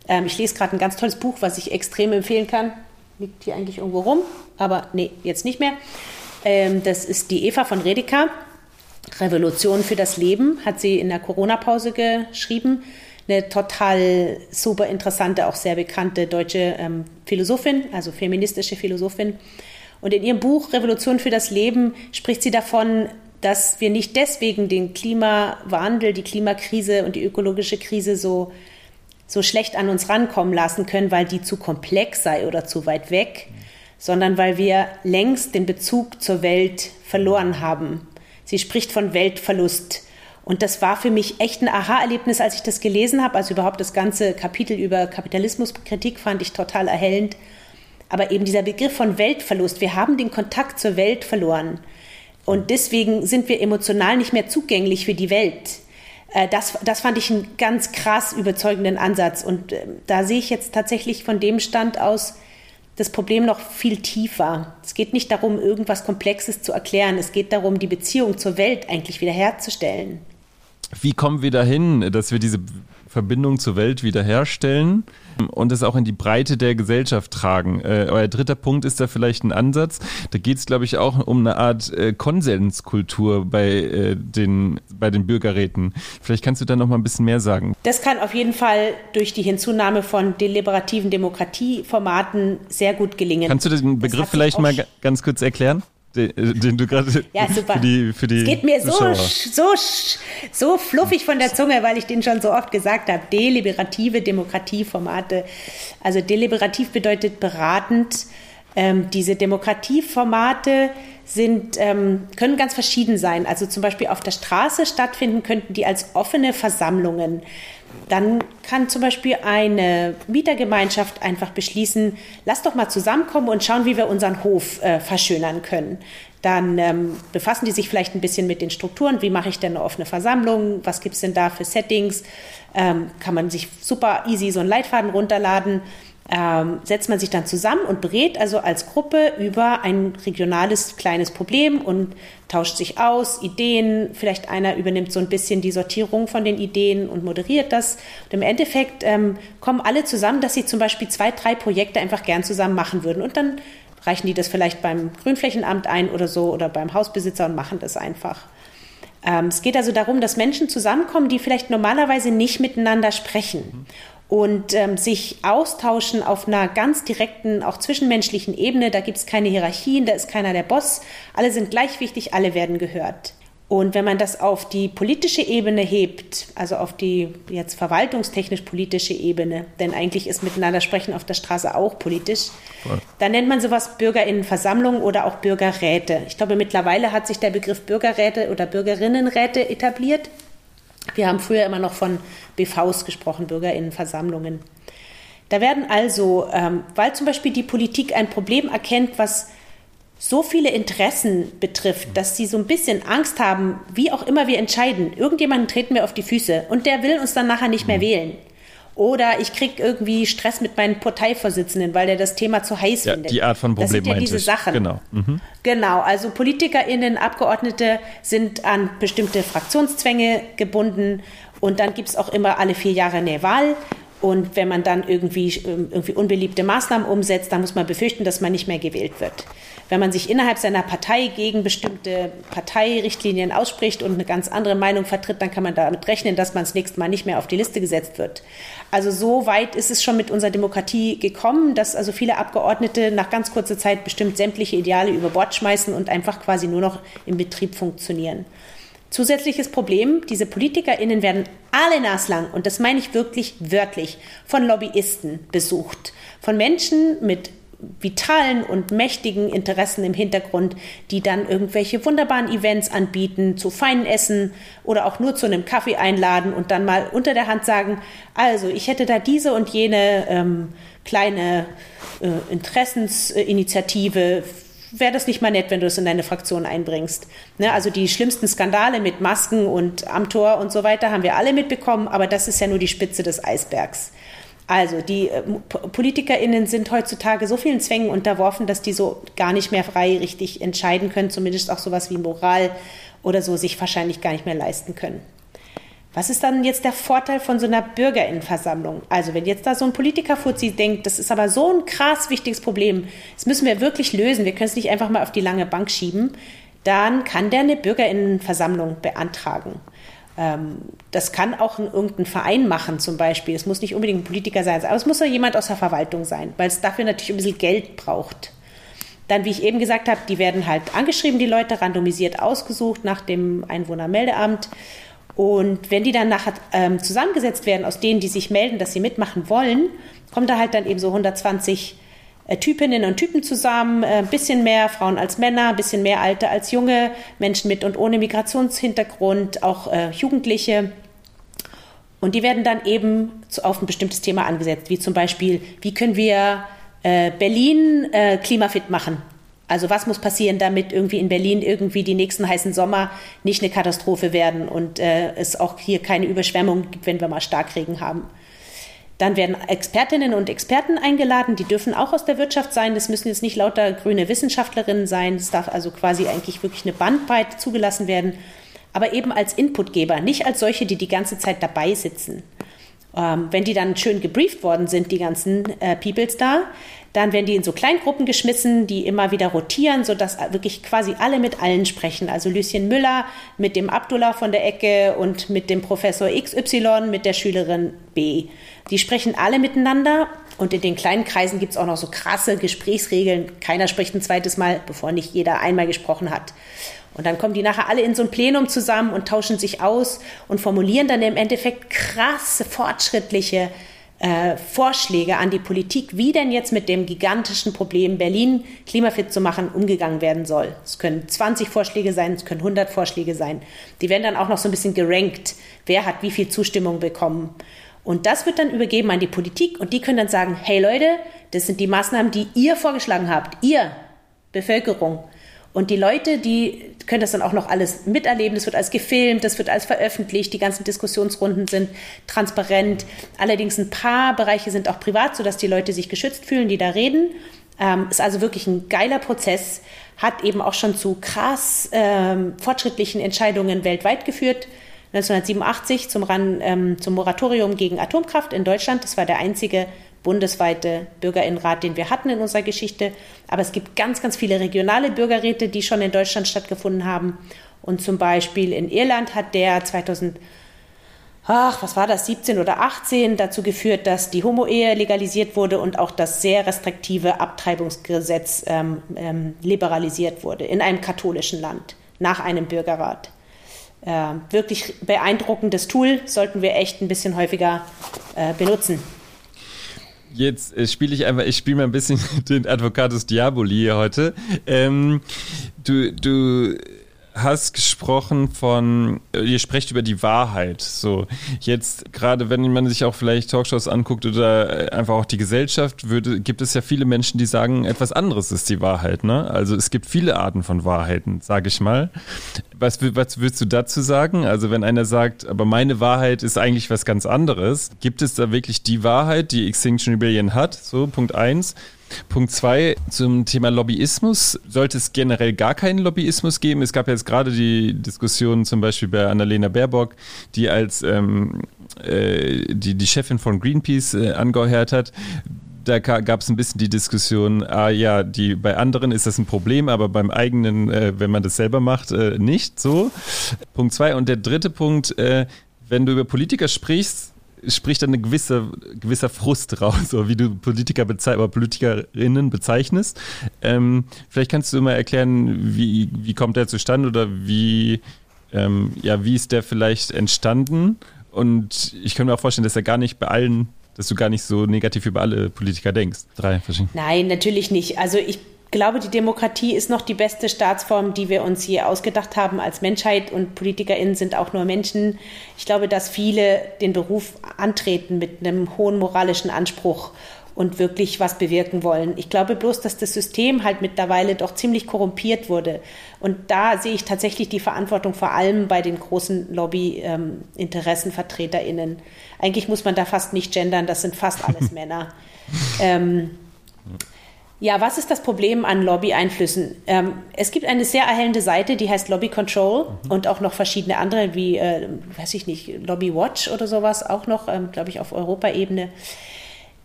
Speaker 2: Ähm, ich lese gerade ein ganz tolles Buch, was ich extrem empfehlen kann. Liegt hier eigentlich irgendwo rum, aber nee, jetzt nicht mehr. Ähm, das ist die Eva von Redeker. Revolution für das Leben, hat sie in der Corona-Pause geschrieben. Eine total super interessante, auch sehr bekannte deutsche ähm, Philosophin, also feministische Philosophin. Und in ihrem Buch Revolution für das Leben spricht sie davon, dass wir nicht deswegen den Klimawandel, die Klimakrise und die ökologische Krise so, so schlecht an uns rankommen lassen können, weil die zu komplex sei oder zu weit weg, sondern weil wir längst den Bezug zur Welt verloren haben. Sie spricht von Weltverlust. Und das war für mich echt ein Aha-Erlebnis, als ich das gelesen habe. Also überhaupt das ganze Kapitel über Kapitalismuskritik fand ich total erhellend. Aber eben dieser Begriff von Weltverlust, wir haben den Kontakt zur Welt verloren. Und deswegen sind wir emotional nicht mehr zugänglich für die Welt. Äh, das, das fand ich einen ganz krass überzeugenden Ansatz. Und ähm, da sehe ich jetzt tatsächlich von dem Stand aus das Problem noch viel tiefer. Es geht nicht darum, irgendwas Komplexes zu erklären. Es geht darum, die Beziehung zur Welt eigentlich wiederherzustellen.
Speaker 1: Wie kommen wir dahin, dass wir diese Verbindung zur Welt wiederherstellen und es auch in die Breite der Gesellschaft tragen. Äh, euer dritter Punkt ist da vielleicht ein Ansatz. Da geht es, glaube ich, auch um eine Art äh, Konsenskultur bei, äh, den, bei den Bürgerräten. Vielleicht kannst du da noch mal ein bisschen mehr sagen.
Speaker 2: Das kann auf jeden Fall durch die Hinzunahme von deliberativen Demokratieformaten sehr gut gelingen.
Speaker 1: Kannst du den Begriff vielleicht mal ganz kurz erklären? Den, äh, den du gerade
Speaker 2: ja,
Speaker 1: für die für die
Speaker 2: Es geht mir so, so so fluffig von der Zunge, weil ich den schon so oft gesagt habe. Deliberative Demokratieformate. Also deliberativ bedeutet beratend. Ähm, diese Demokratieformate sind, ähm, können ganz verschieden sein. Also zum Beispiel auf der Straße stattfinden könnten die als offene Versammlungen. Dann kann zum Beispiel eine Mietergemeinschaft einfach beschließen, lass doch mal zusammenkommen und schauen, wie wir unseren Hof äh, verschönern können. Dann ähm, befassen die sich vielleicht ein bisschen mit den Strukturen. Wie mache ich denn eine offene Versammlung? Was gibt es denn da für Settings? Ähm, kann man sich super easy so einen Leitfaden runterladen ähm, setzt man sich dann zusammen und berät also als Gruppe über ein regionales kleines Problem und tauscht sich aus, Ideen, vielleicht einer übernimmt so ein bisschen die Sortierung von den Ideen und moderiert das. Und im Endeffekt ähm, kommen alle zusammen, dass sie zum Beispiel zwei, drei Projekte einfach gern zusammen machen würden und dann reichen die das vielleicht beim Grünflächenamt ein oder so oder beim Hausbesitzer und machen das einfach. Ähm, es geht also darum, dass Menschen zusammenkommen, die vielleicht normalerweise nicht miteinander sprechen und ähm, sich austauschen auf einer ganz direkten, auch zwischenmenschlichen Ebene. Da gibt es keine Hierarchien, da ist keiner der Boss. Alle sind gleich wichtig, alle werden gehört. Und wenn man das auf die politische Ebene hebt, also auf die jetzt verwaltungstechnisch politische Ebene, denn eigentlich ist miteinander sprechen auf der Straße auch politisch, dann nennt man sowas Bürgerinnenversammlung oder auch Bürgerräte. Ich glaube, mittlerweile hat sich der Begriff Bürgerräte oder Bürgerinnenräte etabliert. Wir haben früher immer noch von BVs gesprochen, Bürgerinnenversammlungen. Da werden also, ähm, weil zum Beispiel die Politik ein Problem erkennt, was so viele Interessen betrifft, dass sie so ein bisschen Angst haben, wie auch immer wir entscheiden. Irgendjemanden treten wir auf die Füße und der will uns dann nachher nicht mehr mhm. wählen. Oder ich kriege irgendwie Stress mit meinen Parteivorsitzenden, weil der das Thema zu heiß
Speaker 1: ja,
Speaker 2: findet.
Speaker 1: Die Art von Problem
Speaker 2: das sind ja diese
Speaker 1: ich.
Speaker 2: Sachen.
Speaker 1: Genau. Mhm.
Speaker 2: Genau, also PolitikerInnen, Abgeordnete sind an bestimmte Fraktionszwänge gebunden und dann gibt es auch immer alle vier Jahre eine Wahl. Und wenn man dann irgendwie, irgendwie unbeliebte Maßnahmen umsetzt, dann muss man befürchten, dass man nicht mehr gewählt wird. Wenn man sich innerhalb seiner Partei gegen bestimmte Parteirichtlinien ausspricht und eine ganz andere Meinung vertritt, dann kann man damit rechnen, dass man das nächste Mal nicht mehr auf die Liste gesetzt wird. Also so weit ist es schon mit unserer Demokratie gekommen, dass also viele Abgeordnete nach ganz kurzer Zeit bestimmt sämtliche Ideale über Bord schmeißen und einfach quasi nur noch im Betrieb funktionieren. Zusätzliches Problem, diese PolitikerInnen werden alle naslang, und das meine ich wirklich wörtlich, von Lobbyisten besucht. Von Menschen mit vitalen und mächtigen Interessen im Hintergrund, die dann irgendwelche wunderbaren Events anbieten, zu feinen Essen oder auch nur zu einem Kaffee einladen und dann mal unter der Hand sagen, also ich hätte da diese und jene ähm, kleine äh, Interessensinitiative wäre das nicht mal nett, wenn du es in deine Fraktion einbringst. Ne, also die schlimmsten Skandale mit Masken und Amtor und so weiter haben wir alle mitbekommen, aber das ist ja nur die Spitze des Eisbergs. Also die äh, PolitikerInnen sind heutzutage so vielen Zwängen unterworfen, dass die so gar nicht mehr frei richtig entscheiden können, zumindest auch sowas wie Moral oder so sich wahrscheinlich gar nicht mehr leisten können. Was ist dann jetzt der Vorteil von so einer Bürgerinnenversammlung? Also wenn jetzt da so ein Politikerfuzzi denkt, das ist aber so ein krass wichtiges Problem, das müssen wir wirklich lösen, wir können es nicht einfach mal auf die lange Bank schieben, dann kann der eine Bürgerinnenversammlung beantragen. Ähm, das kann auch irgendein Verein machen zum Beispiel. Es muss nicht unbedingt ein Politiker sein, aber es muss auch jemand aus der Verwaltung sein, weil es dafür natürlich ein bisschen Geld braucht. Dann, wie ich eben gesagt habe, die werden halt angeschrieben, die Leute, randomisiert ausgesucht nach dem Einwohnermeldeamt. Und wenn die dann nachher ähm, zusammengesetzt werden aus denen, die sich melden, dass sie mitmachen wollen, kommen da halt dann eben so 120 äh, Typinnen und Typen zusammen, ein äh, bisschen mehr Frauen als Männer, ein bisschen mehr Alte als Junge, Menschen mit und ohne Migrationshintergrund, auch äh, Jugendliche. Und die werden dann eben zu, auf ein bestimmtes Thema angesetzt, wie zum Beispiel, wie können wir äh, Berlin äh, klimafit machen? Also was muss passieren, damit irgendwie in Berlin irgendwie die nächsten heißen Sommer nicht eine Katastrophe werden und äh, es auch hier keine Überschwemmung gibt, wenn wir mal Starkregen haben. Dann werden Expertinnen und Experten eingeladen, die dürfen auch aus der Wirtschaft sein. Das müssen jetzt nicht lauter grüne Wissenschaftlerinnen sein. Es darf also quasi eigentlich wirklich eine Bandbreite zugelassen werden, aber eben als Inputgeber, nicht als solche, die die ganze Zeit dabei sitzen. Ähm, wenn die dann schön gebrieft worden sind, die ganzen äh, Peoples da, dann werden die in so Kleingruppen geschmissen, die immer wieder rotieren, sodass wirklich quasi alle mit allen sprechen. Also Lucien Müller mit dem Abdullah von der Ecke und mit dem Professor XY mit der Schülerin B. Die sprechen alle miteinander und in den kleinen Kreisen gibt es auch noch so krasse Gesprächsregeln. Keiner spricht ein zweites Mal, bevor nicht jeder einmal gesprochen hat. Und dann kommen die nachher alle in so ein Plenum zusammen und tauschen sich aus und formulieren dann im Endeffekt krasse, fortschrittliche äh, Vorschläge an die Politik, wie denn jetzt mit dem gigantischen Problem Berlin klimafit zu machen umgegangen werden soll. Es können 20 Vorschläge sein, es können 100 Vorschläge sein. Die werden dann auch noch so ein bisschen gerankt, wer hat wie viel Zustimmung bekommen. Und das wird dann übergeben an die Politik und die können dann sagen, hey Leute, das sind die Maßnahmen, die ihr vorgeschlagen habt, ihr Bevölkerung. Und die Leute, die können das dann auch noch alles miterleben. Das wird alles gefilmt, das wird alles veröffentlicht. Die ganzen Diskussionsrunden sind transparent. Allerdings ein paar Bereiche sind auch privat, sodass die Leute sich geschützt fühlen, die da reden. Ähm, ist also wirklich ein geiler Prozess. Hat eben auch schon zu krass ähm, fortschrittlichen Entscheidungen weltweit geführt. 1987 zum, Ran, ähm, zum Moratorium gegen Atomkraft in Deutschland. Das war der einzige bundesweite Bürgerinnenrat, den wir hatten in unserer Geschichte. Aber es gibt ganz, ganz viele regionale Bürgerräte, die schon in Deutschland stattgefunden haben. Und zum Beispiel in Irland hat der 2000 ach, was war das, 17 oder 18 dazu geführt, dass die Homo-Ehe legalisiert wurde und auch das sehr restriktive Abtreibungsgesetz ähm, ähm, liberalisiert wurde in einem katholischen Land nach einem Bürgerrat. Äh, wirklich beeindruckendes Tool, sollten wir echt ein bisschen häufiger äh, benutzen.
Speaker 1: Jetzt äh, spiele ich einfach, ich spiele mal ein bisschen den Advocatus Diaboli heute. Ähm, du, du hast gesprochen von, ihr sprecht über die Wahrheit. So, jetzt gerade wenn man sich auch vielleicht Talkshows anguckt oder äh, einfach auch die Gesellschaft, würde, gibt es ja viele Menschen, die sagen, etwas anderes ist die Wahrheit. Ne? Also es gibt viele Arten von Wahrheiten, sage ich mal. Was, was würdest du dazu sagen? Also wenn einer sagt, aber meine Wahrheit ist eigentlich was ganz anderes, gibt es da wirklich die Wahrheit, die Extinction Rebellion hat? So, Punkt eins. Punkt zwei zum Thema Lobbyismus. Sollte es generell gar keinen Lobbyismus geben? Es gab jetzt gerade die Diskussion zum Beispiel bei Annalena Baerbock, die als ähm, äh, die, die Chefin von Greenpeace äh, angeheuert hat da gab es ein bisschen die Diskussion, ah ja, die bei anderen ist das ein Problem, aber beim eigenen, äh, wenn man das selber macht, äh, nicht so. Punkt zwei. Und der dritte Punkt, äh, wenn du über Politiker sprichst, spricht dann ein gewisser, gewisser Frust raus, so wie du Politiker bezei oder Politikerinnen bezeichnest. Ähm, vielleicht kannst du mal erklären, wie, wie kommt der zustande oder wie, ähm, ja, wie ist der vielleicht entstanden? Und ich kann mir auch vorstellen, dass er gar nicht bei allen dass du gar nicht so negativ über alle Politiker denkst. Drei verschiedene.
Speaker 2: Nein, natürlich nicht. Also ich glaube, die Demokratie ist noch die beste Staatsform, die wir uns je ausgedacht haben als Menschheit und PolitikerInnen sind auch nur Menschen. Ich glaube, dass viele den Beruf antreten mit einem hohen moralischen Anspruch und wirklich was bewirken wollen. Ich glaube bloß, dass das System halt mittlerweile doch ziemlich korrumpiert wurde. Und da sehe ich tatsächlich die Verantwortung vor allem bei den großen Lobby-Interessenvertreterinnen. Ähm, Eigentlich muss man da fast nicht gendern, das sind fast alles Männer. Ähm, ja, was ist das Problem an Lobby-Einflüssen? Ähm, es gibt eine sehr erhellende Seite, die heißt Lobby Control mhm. und auch noch verschiedene andere, wie, äh, weiß ich nicht, Lobby Watch oder sowas, auch noch, ähm, glaube ich, auf Europaebene.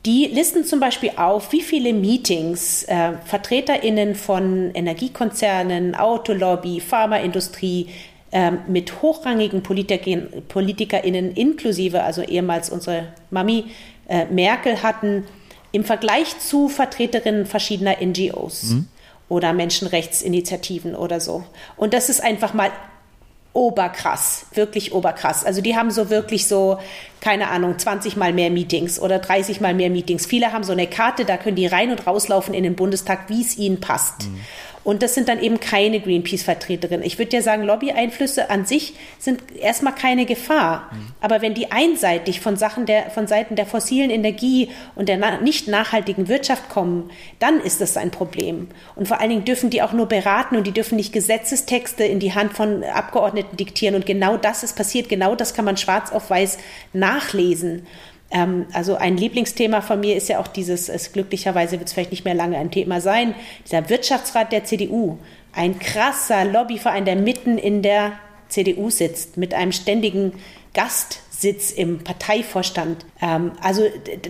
Speaker 2: Die listen zum Beispiel auf, wie viele Meetings äh, VertreterInnen von Energiekonzernen, Autolobby, Pharmaindustrie äh, mit hochrangigen Politiker, PolitikerInnen inklusive, also ehemals unsere Mami äh, Merkel hatten, im Vergleich zu Vertreterinnen verschiedener NGOs mhm. oder Menschenrechtsinitiativen oder so. Und das ist einfach mal oberkrass, wirklich oberkrass. Also die haben so wirklich so, keine Ahnung, 20 mal mehr Meetings oder 30 mal mehr Meetings. Viele haben so eine Karte, da können die rein und rauslaufen in den Bundestag, wie es ihnen passt. Mhm. Und das sind dann eben keine Greenpeace-Vertreterinnen. Ich würde ja sagen, Lobby-Einflüsse an sich sind erstmal keine Gefahr. Mhm. Aber wenn die einseitig von Sachen der, von Seiten der fossilen Energie und der na nicht nachhaltigen Wirtschaft kommen, dann ist das ein Problem. Und vor allen Dingen dürfen die auch nur beraten und die dürfen nicht Gesetzestexte in die Hand von Abgeordneten diktieren. Und genau das ist passiert. Genau das kann man schwarz auf weiß nachlesen. Ähm, also ein Lieblingsthema von mir ist ja auch dieses, es glücklicherweise wird es vielleicht nicht mehr lange ein Thema sein, dieser Wirtschaftsrat der CDU. Ein krasser Lobbyverein, der mitten in der CDU sitzt, mit einem ständigen Gastsitz im Parteivorstand. Ähm, also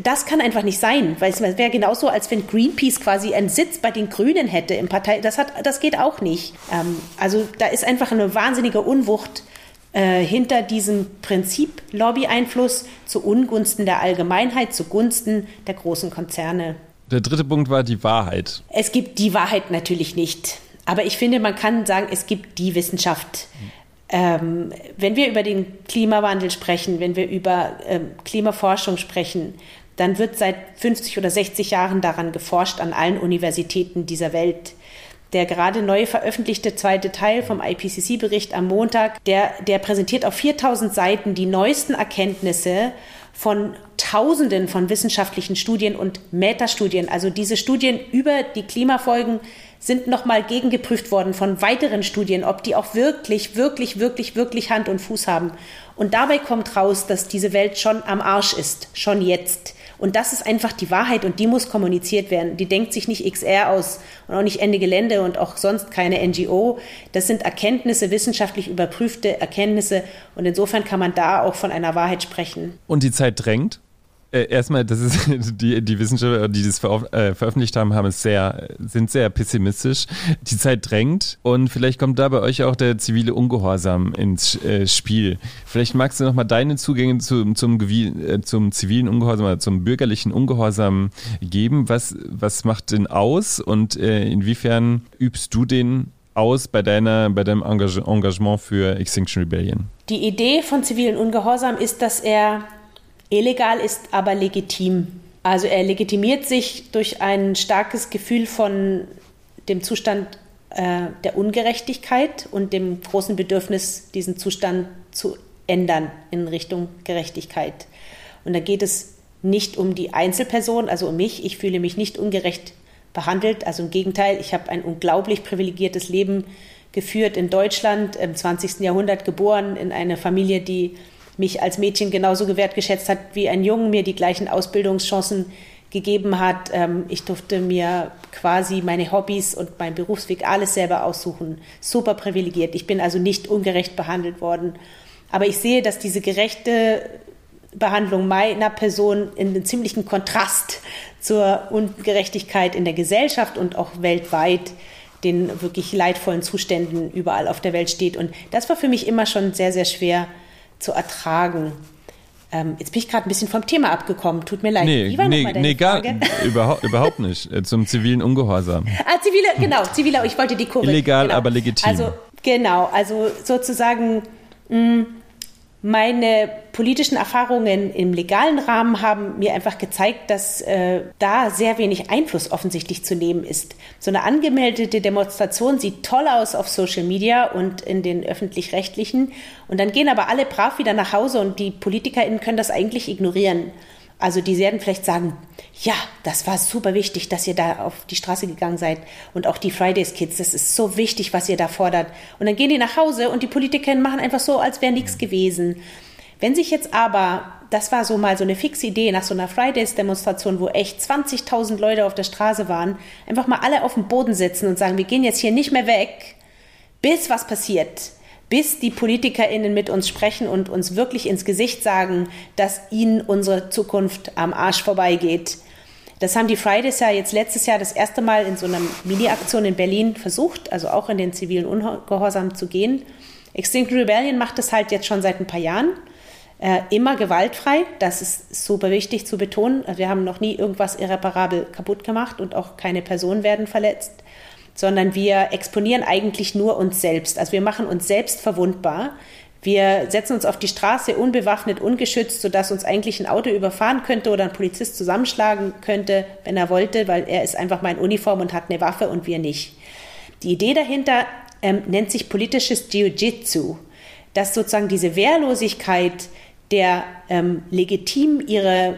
Speaker 2: das kann einfach nicht sein, weil es wäre genauso, als wenn Greenpeace quasi einen Sitz bei den Grünen hätte im Partei. Das, hat, das geht auch nicht. Ähm, also da ist einfach eine wahnsinnige Unwucht äh, hinter diesem Prinzip Lobby-Einfluss zu Ungunsten der Allgemeinheit, zugunsten der großen Konzerne.
Speaker 1: Der dritte Punkt war die Wahrheit.
Speaker 2: Es gibt die Wahrheit natürlich nicht. Aber ich finde, man kann sagen, es gibt die Wissenschaft. Ähm, wenn wir über den Klimawandel sprechen, wenn wir über ähm, Klimaforschung sprechen, dann wird seit 50 oder 60 Jahren daran geforscht an allen Universitäten dieser Welt der gerade neu veröffentlichte zweite Teil vom IPCC-Bericht am Montag, der, der präsentiert auf 4000 Seiten die neuesten Erkenntnisse von Tausenden von wissenschaftlichen Studien und Metastudien. Also diese Studien über die Klimafolgen sind nochmal gegengeprüft worden von weiteren Studien, ob die auch wirklich, wirklich, wirklich, wirklich Hand und Fuß haben. Und dabei kommt raus, dass diese Welt schon am Arsch ist, schon jetzt. Und das ist einfach die Wahrheit und die muss kommuniziert werden. Die denkt sich nicht XR aus und auch nicht Ende Gelände und auch sonst keine NGO. Das sind Erkenntnisse, wissenschaftlich überprüfte Erkenntnisse und insofern kann man da auch von einer Wahrheit sprechen.
Speaker 1: Und die Zeit drängt? Äh, erstmal, das ist die, die Wissenschaftler, die das ver äh, veröffentlicht haben, haben es sehr, sind sehr pessimistisch. Die Zeit drängt und vielleicht kommt da bei euch auch der zivile Ungehorsam ins äh, Spiel. Vielleicht magst du nochmal deine Zugänge zu, zum, äh, zum zivilen Ungehorsam oder zum bürgerlichen Ungehorsam geben. Was, was macht den aus und äh, inwiefern übst du den aus bei, deiner, bei deinem Engagement für Extinction Rebellion?
Speaker 2: Die Idee von zivilen Ungehorsam ist, dass er Illegal ist aber legitim. Also er legitimiert sich durch ein starkes Gefühl von dem Zustand äh, der Ungerechtigkeit und dem großen Bedürfnis, diesen Zustand zu ändern in Richtung Gerechtigkeit. Und da geht es nicht um die Einzelperson, also um mich. Ich fühle mich nicht ungerecht behandelt. Also im Gegenteil, ich habe ein unglaublich privilegiertes Leben geführt in Deutschland, im 20. Jahrhundert geboren, in einer Familie, die mich als Mädchen genauso gewertgeschätzt hat wie ein Jungen, mir die gleichen Ausbildungschancen gegeben hat. Ähm, ich durfte mir quasi meine Hobbys und meinen Berufsweg alles selber aussuchen. Super privilegiert. Ich bin also nicht ungerecht behandelt worden. Aber ich sehe, dass diese gerechte Behandlung meiner Person in einem ziemlichen Kontrast zur Ungerechtigkeit in der Gesellschaft und auch weltweit den wirklich leidvollen Zuständen überall auf der Welt steht. Und das war für mich immer schon sehr, sehr schwer zu ertragen. Ähm, jetzt bin ich gerade ein bisschen vom Thema abgekommen. Tut mir leid.
Speaker 1: Nee, nee, nee gar, überhaupt, überhaupt nicht. Äh, zum zivilen Ungehorsam.
Speaker 2: Ah, zivile, genau, ziviler, ich wollte die Kurve.
Speaker 1: Illegal,
Speaker 2: genau.
Speaker 1: aber legitim.
Speaker 2: Also, genau, also sozusagen, mh, mm, Meine politischen Erfahrungen im legalen Rahmen haben mir einfach gezeigt, dass äh, da sehr wenig Einfluss offensichtlich zu nehmen ist. So eine angemeldete Demonstration sieht toll aus auf Social Media und in den öffentlich-rechtlichen. Und dann gehen aber alle brav wieder nach Hause und die PolitikerInnen können das eigentlich ignorieren. Also die werden vielleicht sagen, ja, das war super wichtig, dass ihr da auf die Straße gegangen seid. Und auch die Fridays Kids, das ist so wichtig, was ihr da fordert. Und dann gehen die nach Hause und die Politiker machen einfach so, als wäre nichts gewesen. Wenn sich jetzt aber, das war so mal so eine fixe Idee nach so einer Fridays-Demonstration, wo echt 20.000 Leute auf der Straße waren, einfach mal alle auf den Boden setzen und sagen, wir gehen jetzt hier nicht mehr weg, bis was passiert bis die PolitikerInnen mit uns sprechen und uns wirklich ins Gesicht sagen, dass ihnen unsere Zukunft am Arsch vorbeigeht. Das haben die Fridays ja jetzt letztes Jahr das erste Mal in so einer Mini-Aktion in Berlin versucht, also auch in den zivilen Ungehorsam zu gehen. Extinct Rebellion macht das halt jetzt schon seit ein paar Jahren. Äh, immer gewaltfrei, das ist super wichtig zu betonen. Wir haben noch nie irgendwas irreparabel kaputt gemacht und auch keine Personen werden verletzt sondern wir exponieren eigentlich nur uns selbst. Also wir machen uns selbst verwundbar. Wir setzen uns auf die Straße unbewaffnet, ungeschützt, sodass uns eigentlich ein Auto überfahren könnte oder ein Polizist zusammenschlagen könnte, wenn er wollte, weil er ist einfach mal in Uniform und hat eine Waffe und wir nicht. Die Idee dahinter ähm, nennt sich politisches Jiu-Jitsu, dass sozusagen diese Wehrlosigkeit der ähm, legitim ihre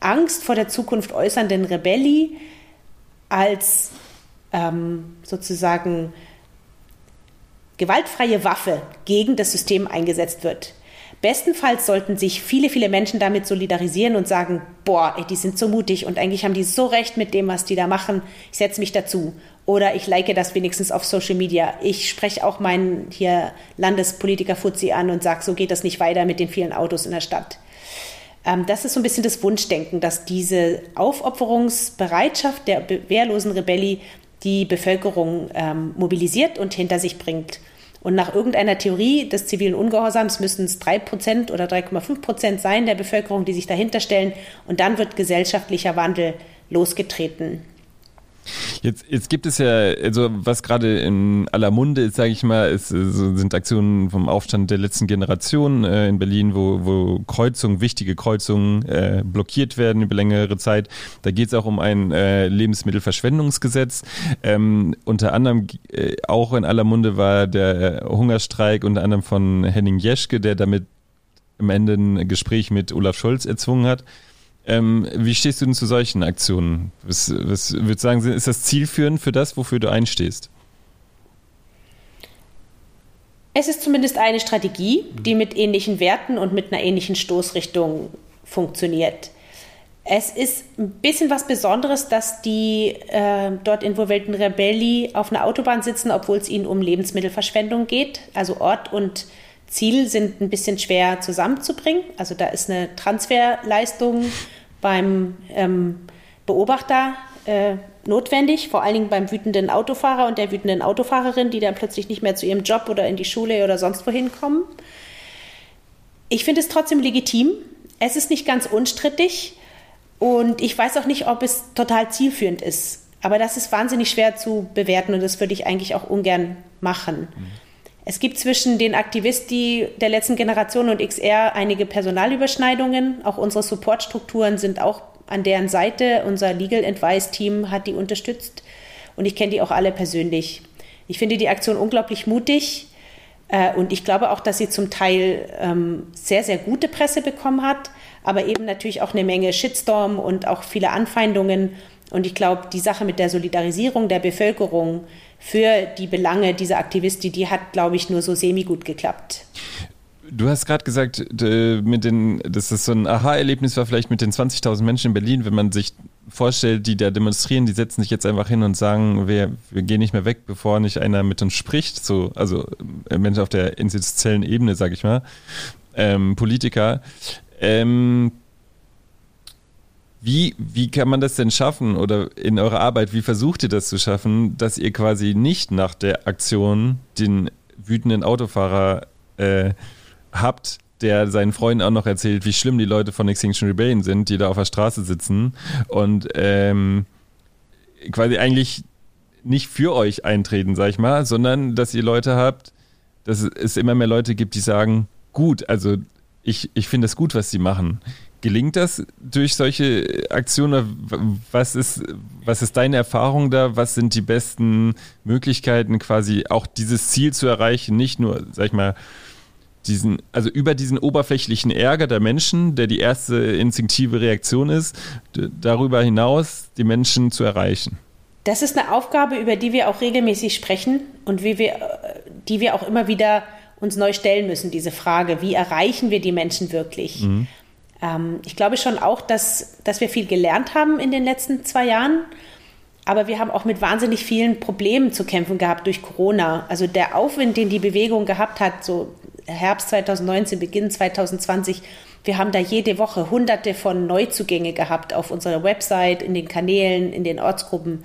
Speaker 2: Angst vor der Zukunft äußernden Rebelli als ähm, sozusagen gewaltfreie Waffe gegen das System eingesetzt wird. Bestenfalls sollten sich viele, viele Menschen damit solidarisieren und sagen, boah, ey, die sind so mutig und eigentlich haben die so recht mit dem, was die da machen. Ich setze mich dazu. Oder ich like das wenigstens auf Social Media. Ich spreche auch meinen hier Landespolitiker Fuzzi an und sage, so geht das nicht weiter mit den vielen Autos in der Stadt. Ähm, das ist so ein bisschen das Wunschdenken, dass diese Aufopferungsbereitschaft der wehrlosen Rebelli die Bevölkerung ähm, mobilisiert und hinter sich bringt. Und nach irgendeiner Theorie des zivilen Ungehorsams müssen es 3% oder 3,5% sein der Bevölkerung, die sich dahinter stellen. Und dann wird gesellschaftlicher Wandel losgetreten.
Speaker 1: Jetzt, jetzt gibt es ja, also was gerade in aller Munde ist, sage ich mal, ist, sind Aktionen vom Aufstand der letzten Generation äh, in Berlin, wo, wo Kreuzungen, wichtige Kreuzungen äh, blockiert werden über längere Zeit. Da geht es auch um ein äh, Lebensmittelverschwendungsgesetz. Ähm, unter anderem äh, auch in aller Munde war der Hungerstreik unter anderem von Henning Jeschke, der damit am Ende ein Gespräch mit Olaf Scholz erzwungen hat. Ähm, wie stehst du denn zu solchen Aktionen? Was, was würdest du sagen, ist das zielführend für das, wofür du einstehst?
Speaker 2: Es ist zumindest eine Strategie, die mit ähnlichen Werten und mit einer ähnlichen Stoßrichtung funktioniert. Es ist ein bisschen was Besonderes, dass die äh, dort involvierten Rebelli auf einer Autobahn sitzen, obwohl es ihnen um Lebensmittelverschwendung geht. Also Ort und Ziel sind ein bisschen schwer zusammenzubringen. Also da ist eine Transferleistung beim ähm, Beobachter äh, notwendig, vor allen Dingen beim wütenden Autofahrer und der wütenden Autofahrerin, die dann plötzlich nicht mehr zu ihrem Job oder in die Schule oder sonst wohin kommen. Ich finde es trotzdem legitim. Es ist nicht ganz unstrittig und ich weiß auch nicht, ob es total zielführend ist. Aber das ist wahnsinnig schwer zu bewerten und das würde ich eigentlich auch ungern machen. Mhm. Es gibt zwischen den Aktivisten der letzten Generation und XR einige Personalüberschneidungen. Auch unsere Supportstrukturen sind auch an deren Seite. Unser Legal Advice Team hat die unterstützt und ich kenne die auch alle persönlich. Ich finde die Aktion unglaublich mutig äh, und ich glaube auch, dass sie zum Teil ähm, sehr, sehr gute Presse bekommen hat, aber eben natürlich auch eine Menge Shitstorm und auch viele Anfeindungen. Und ich glaube, die Sache mit der Solidarisierung der Bevölkerung für die Belange dieser Aktivistin, die hat, glaube ich, nur so semi-gut geklappt.
Speaker 1: Du hast gerade gesagt, mit den, dass das so ein Aha-Erlebnis war, vielleicht mit den 20.000 Menschen in Berlin, wenn man sich vorstellt, die da demonstrieren, die setzen sich jetzt einfach hin und sagen, wir, wir gehen nicht mehr weg, bevor nicht einer mit uns spricht, so, also äh, Menschen auf der institutionellen Ebene, sag ich mal, ähm, Politiker. Ähm, wie, wie kann man das denn schaffen oder in eurer Arbeit, wie versucht ihr das zu schaffen, dass ihr quasi nicht nach der Aktion den wütenden Autofahrer äh, habt, der seinen Freunden auch noch erzählt, wie schlimm die Leute von Extinction Rebellion sind, die da auf der Straße sitzen und ähm, quasi eigentlich nicht für euch eintreten, sag ich mal, sondern dass ihr Leute habt, dass es immer mehr Leute gibt, die sagen, gut, also ich, ich finde es gut, was sie machen. Gelingt das durch solche Aktionen? Was ist, was ist deine Erfahrung da? Was sind die besten Möglichkeiten, quasi auch dieses Ziel zu erreichen? Nicht nur, sag ich mal, diesen, also über diesen oberflächlichen Ärger der Menschen, der die erste instinktive Reaktion ist, darüber hinaus die Menschen zu erreichen.
Speaker 2: Das ist eine Aufgabe, über die wir auch regelmäßig sprechen und wie wir, die wir auch immer wieder uns neu stellen müssen, diese Frage, wie erreichen wir die Menschen wirklich? Mhm. Ähm, ich glaube schon auch, dass, dass wir viel gelernt haben in den letzten zwei Jahren, aber wir haben auch mit wahnsinnig vielen Problemen zu kämpfen gehabt durch Corona. Also der Aufwind, den die Bewegung gehabt hat, so Herbst 2019, Beginn 2020, wir haben da jede Woche hunderte von Neuzugänge gehabt auf unserer Website, in den Kanälen, in den Ortsgruppen.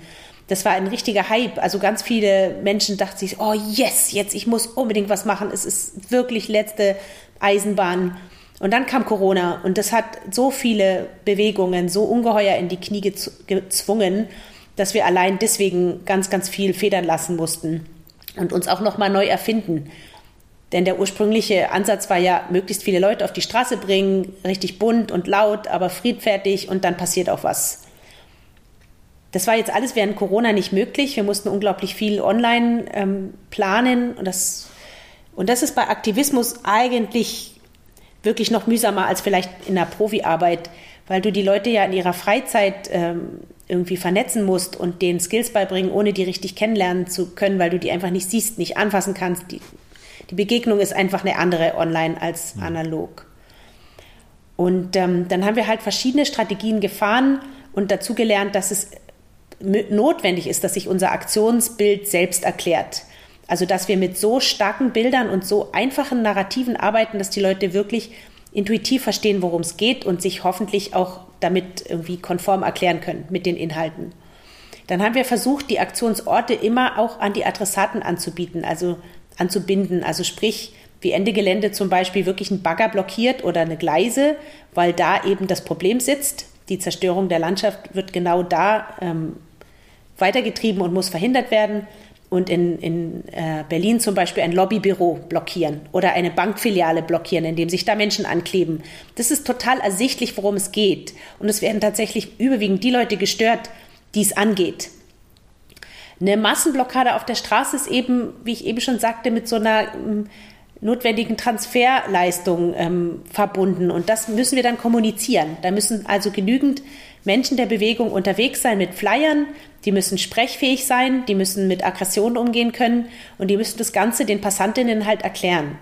Speaker 2: Das war ein richtiger Hype. Also ganz viele Menschen dachten sich, oh yes, jetzt, ich muss unbedingt was machen. Es ist wirklich letzte Eisenbahn. Und dann kam Corona und das hat so viele Bewegungen so ungeheuer in die Knie gezwungen, dass wir allein deswegen ganz, ganz viel federn lassen mussten und uns auch nochmal neu erfinden. Denn der ursprüngliche Ansatz war ja, möglichst viele Leute auf die Straße bringen, richtig bunt und laut, aber friedfertig und dann passiert auch was. Das war jetzt alles während Corona nicht möglich. Wir mussten unglaublich viel online ähm, planen und das, und das ist bei Aktivismus eigentlich wirklich noch mühsamer als vielleicht in der Profiarbeit, weil du die Leute ja in ihrer Freizeit ähm, irgendwie vernetzen musst und denen Skills beibringen, ohne die richtig kennenlernen zu können, weil du die einfach nicht siehst, nicht anfassen kannst, die die Begegnung ist einfach eine andere online als analog. Und ähm, dann haben wir halt verschiedene Strategien gefahren und dazu gelernt, dass es notwendig ist, dass sich unser Aktionsbild selbst erklärt. Also dass wir mit so starken Bildern und so einfachen Narrativen arbeiten, dass die Leute wirklich intuitiv verstehen, worum es geht und sich hoffentlich auch damit irgendwie konform erklären können mit den Inhalten. Dann haben wir versucht, die Aktionsorte immer auch an die Adressaten anzubieten. Also anzubinden. Also sprich, wie Ende Gelände zum Beispiel wirklich ein Bagger blockiert oder eine Gleise, weil da eben das Problem sitzt. Die Zerstörung der Landschaft wird genau da ähm, weitergetrieben und muss verhindert werden. Und in, in äh, Berlin zum Beispiel ein Lobbybüro blockieren oder eine Bankfiliale blockieren, indem sich da Menschen ankleben. Das ist total ersichtlich, worum es geht. Und es werden tatsächlich überwiegend die Leute gestört, die es angeht. Eine Massenblockade auf der Straße ist eben, wie ich eben schon sagte, mit so einer ähm, notwendigen Transferleistung ähm, verbunden. Und das müssen wir dann kommunizieren. Da müssen also genügend Menschen der Bewegung unterwegs sein mit Flyern, die müssen sprechfähig sein, die müssen mit Aggressionen umgehen können und die müssen das Ganze den Passantinnen halt erklären.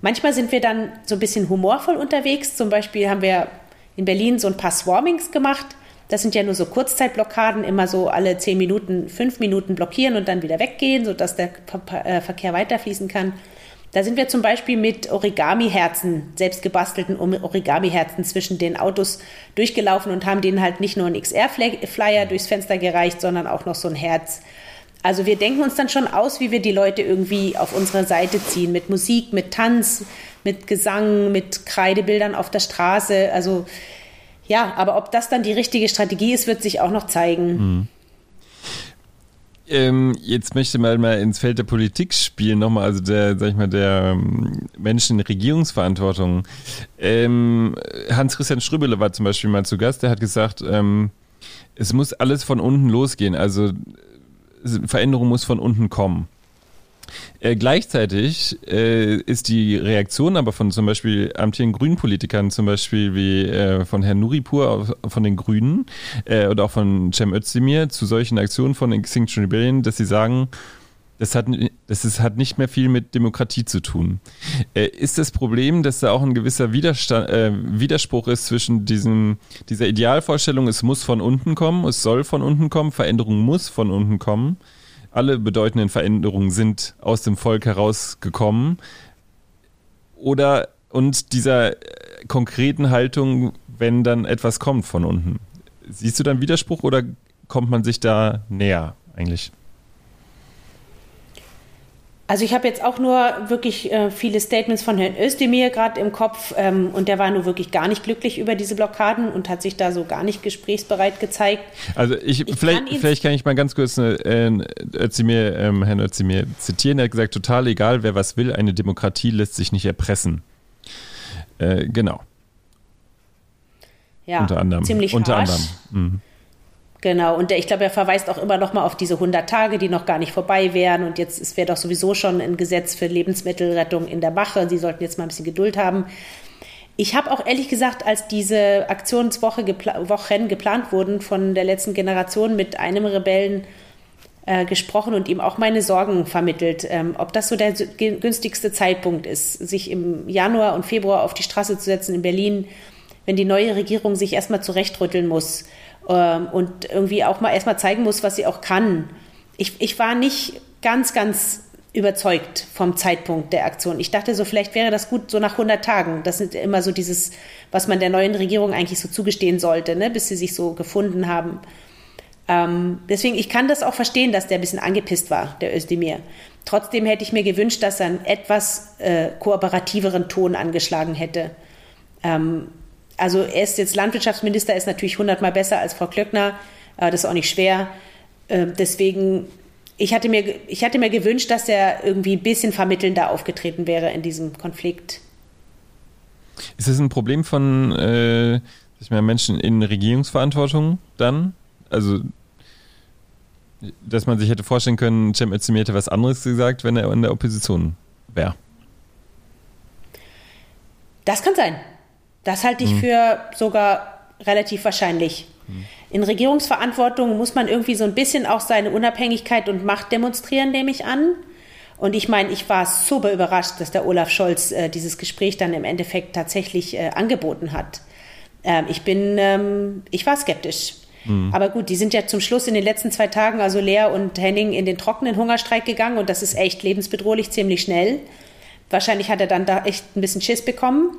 Speaker 2: Manchmal sind wir dann so ein bisschen humorvoll unterwegs. Zum Beispiel haben wir in Berlin so ein paar Swarmings gemacht. Das sind ja nur so Kurzzeitblockaden, immer so alle zehn Minuten, fünf Minuten blockieren und dann wieder weggehen, sodass der äh, Verkehr weiterfließen kann. Da sind wir zum Beispiel mit Origami-Herzen, selbst gebastelten Origami-Herzen zwischen den Autos durchgelaufen und haben denen halt nicht nur einen XR-Flyer durchs Fenster gereicht, sondern auch noch so ein Herz. Also wir denken uns dann schon aus, wie wir die Leute irgendwie auf unsere Seite ziehen, mit Musik, mit Tanz, mit Gesang, mit Kreidebildern auf der Straße. Also ja, aber ob das dann die richtige Strategie ist, wird sich auch noch zeigen. Mhm.
Speaker 1: Ähm, jetzt möchte man mal ins Feld der Politik spielen, nochmal, also der, sag ich mal, der ähm, Menschen in Regierungsverantwortung. Ähm, Hans-Christian Strübele war zum Beispiel mal zu Gast, der hat gesagt, ähm, es muss alles von unten losgehen, also Veränderung muss von unten kommen. Äh, gleichzeitig äh, ist die Reaktion aber von zum Beispiel amtierenden Grünen-Politikern, zum Beispiel wie äh, von Herrn Nuripur von den Grünen äh, oder auch von Cem Özdemir zu solchen Aktionen von Extinction Rebellion, dass sie sagen, das hat, das ist, hat nicht mehr viel mit Demokratie zu tun. Äh, ist das Problem, dass da auch ein gewisser Widerstand, äh, Widerspruch ist zwischen diesem, dieser Idealvorstellung, es muss von unten kommen, es soll von unten kommen, Veränderung muss von unten kommen, alle bedeutenden Veränderungen sind aus dem Volk herausgekommen. Oder und dieser äh, konkreten Haltung, wenn dann etwas kommt von unten. Siehst du dann Widerspruch oder kommt man sich da näher eigentlich?
Speaker 2: Also ich habe jetzt auch nur wirklich äh, viele Statements von Herrn Özdemir gerade im Kopf ähm, und der war nur wirklich gar nicht glücklich über diese Blockaden und hat sich da so gar nicht gesprächsbereit gezeigt.
Speaker 1: Also ich, ich vielleicht, kann vielleicht kann ich mal ganz kurz äh, Özdemir, ähm, Herrn Özdemir zitieren. Er hat gesagt, total egal, wer was will, eine Demokratie lässt sich nicht erpressen. Äh, genau.
Speaker 2: Ja,
Speaker 1: unter anderem.
Speaker 2: ziemlich
Speaker 1: unter
Speaker 2: harsch.
Speaker 1: anderem. Mhm.
Speaker 2: Genau, und der, ich glaube, er verweist auch immer noch mal auf diese 100 Tage, die noch gar nicht vorbei wären. Und jetzt es wäre doch sowieso schon ein Gesetz für Lebensmittelrettung in der Mache. Sie sollten jetzt mal ein bisschen Geduld haben. Ich habe auch ehrlich gesagt, als diese Aktionswoche gepla geplant wurden von der letzten Generation mit einem Rebellen äh, gesprochen und ihm auch meine Sorgen vermittelt, ähm, ob das so der günstigste Zeitpunkt ist, sich im Januar und Februar auf die Straße zu setzen in Berlin, wenn die neue Regierung sich erstmal zurechtrütteln muss ähm, und irgendwie auch mal erstmal zeigen muss, was sie auch kann. Ich, ich war nicht ganz, ganz überzeugt vom Zeitpunkt der Aktion. Ich dachte so, vielleicht wäre das gut so nach 100 Tagen. Das ist immer so dieses, was man der neuen Regierung eigentlich so zugestehen sollte, ne? bis sie sich so gefunden haben. Ähm, deswegen, ich kann das auch verstehen, dass der ein bisschen angepisst war, der Özdemir. Trotzdem hätte ich mir gewünscht, dass er einen etwas äh, kooperativeren Ton angeschlagen hätte. Ähm, also er ist jetzt Landwirtschaftsminister, ist natürlich hundertmal besser als Frau Klöckner. Äh, das ist auch nicht schwer. Äh, deswegen, ich hatte, mir, ich hatte mir gewünscht, dass er irgendwie ein bisschen vermittelnder aufgetreten wäre in diesem Konflikt.
Speaker 1: Ist das ein Problem von äh, ich meine, Menschen in Regierungsverantwortung dann? Also, dass man sich hätte vorstellen können, Cem Özdemir hätte was anderes gesagt, wenn er in der Opposition wäre.
Speaker 2: Das kann sein. Das halte ich mhm. für sogar relativ wahrscheinlich. Mhm. In Regierungsverantwortung muss man irgendwie so ein bisschen auch seine Unabhängigkeit und Macht demonstrieren, nehme ich an. Und ich meine, ich war super überrascht, dass der Olaf Scholz äh, dieses Gespräch dann im Endeffekt tatsächlich äh, angeboten hat. Ähm, ich bin, ähm, ich war skeptisch. Mhm. Aber gut, die sind ja zum Schluss in den letzten zwei Tagen, also Lea und Henning, in den trockenen Hungerstreik gegangen und das ist echt lebensbedrohlich, ziemlich schnell. Wahrscheinlich hat er dann da echt ein bisschen Schiss bekommen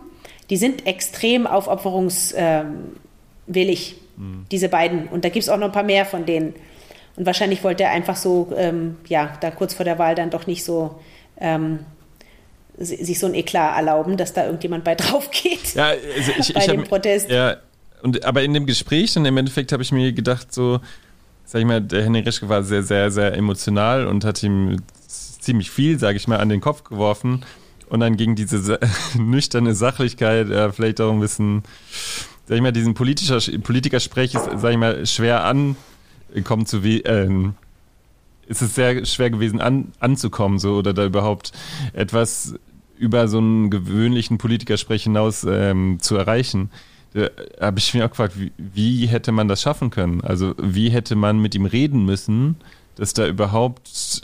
Speaker 2: die sind extrem aufopferungswillig, mhm. diese beiden. Und da gibt es auch noch ein paar mehr von denen. Und wahrscheinlich wollte er einfach so, ähm, ja, da kurz vor der Wahl dann doch nicht so ähm, sich so ein Eklat erlauben, dass da irgendjemand bei drauf geht.
Speaker 1: Ja, also ich, bei ich dem hab, Protest. Ja, und, aber in dem Gespräch und im Endeffekt habe ich mir gedacht, so, sag ich mal, der Henning Reschke war sehr, sehr, sehr emotional und hat ihm ziemlich viel, sage ich mal, an den Kopf geworfen. Und dann ging diese nüchterne Sachlichkeit äh, vielleicht auch ein bisschen, sag ich mal, diesen politischer, Politikersprech ist, sag ich mal, schwer ankommen zu äh, ist es sehr schwer gewesen an, anzukommen, so oder da überhaupt etwas über so einen gewöhnlichen Politikersprech hinaus ähm, zu erreichen. Da habe ich mir auch gefragt, wie, wie hätte man das schaffen können? Also wie hätte man mit ihm reden müssen, dass da überhaupt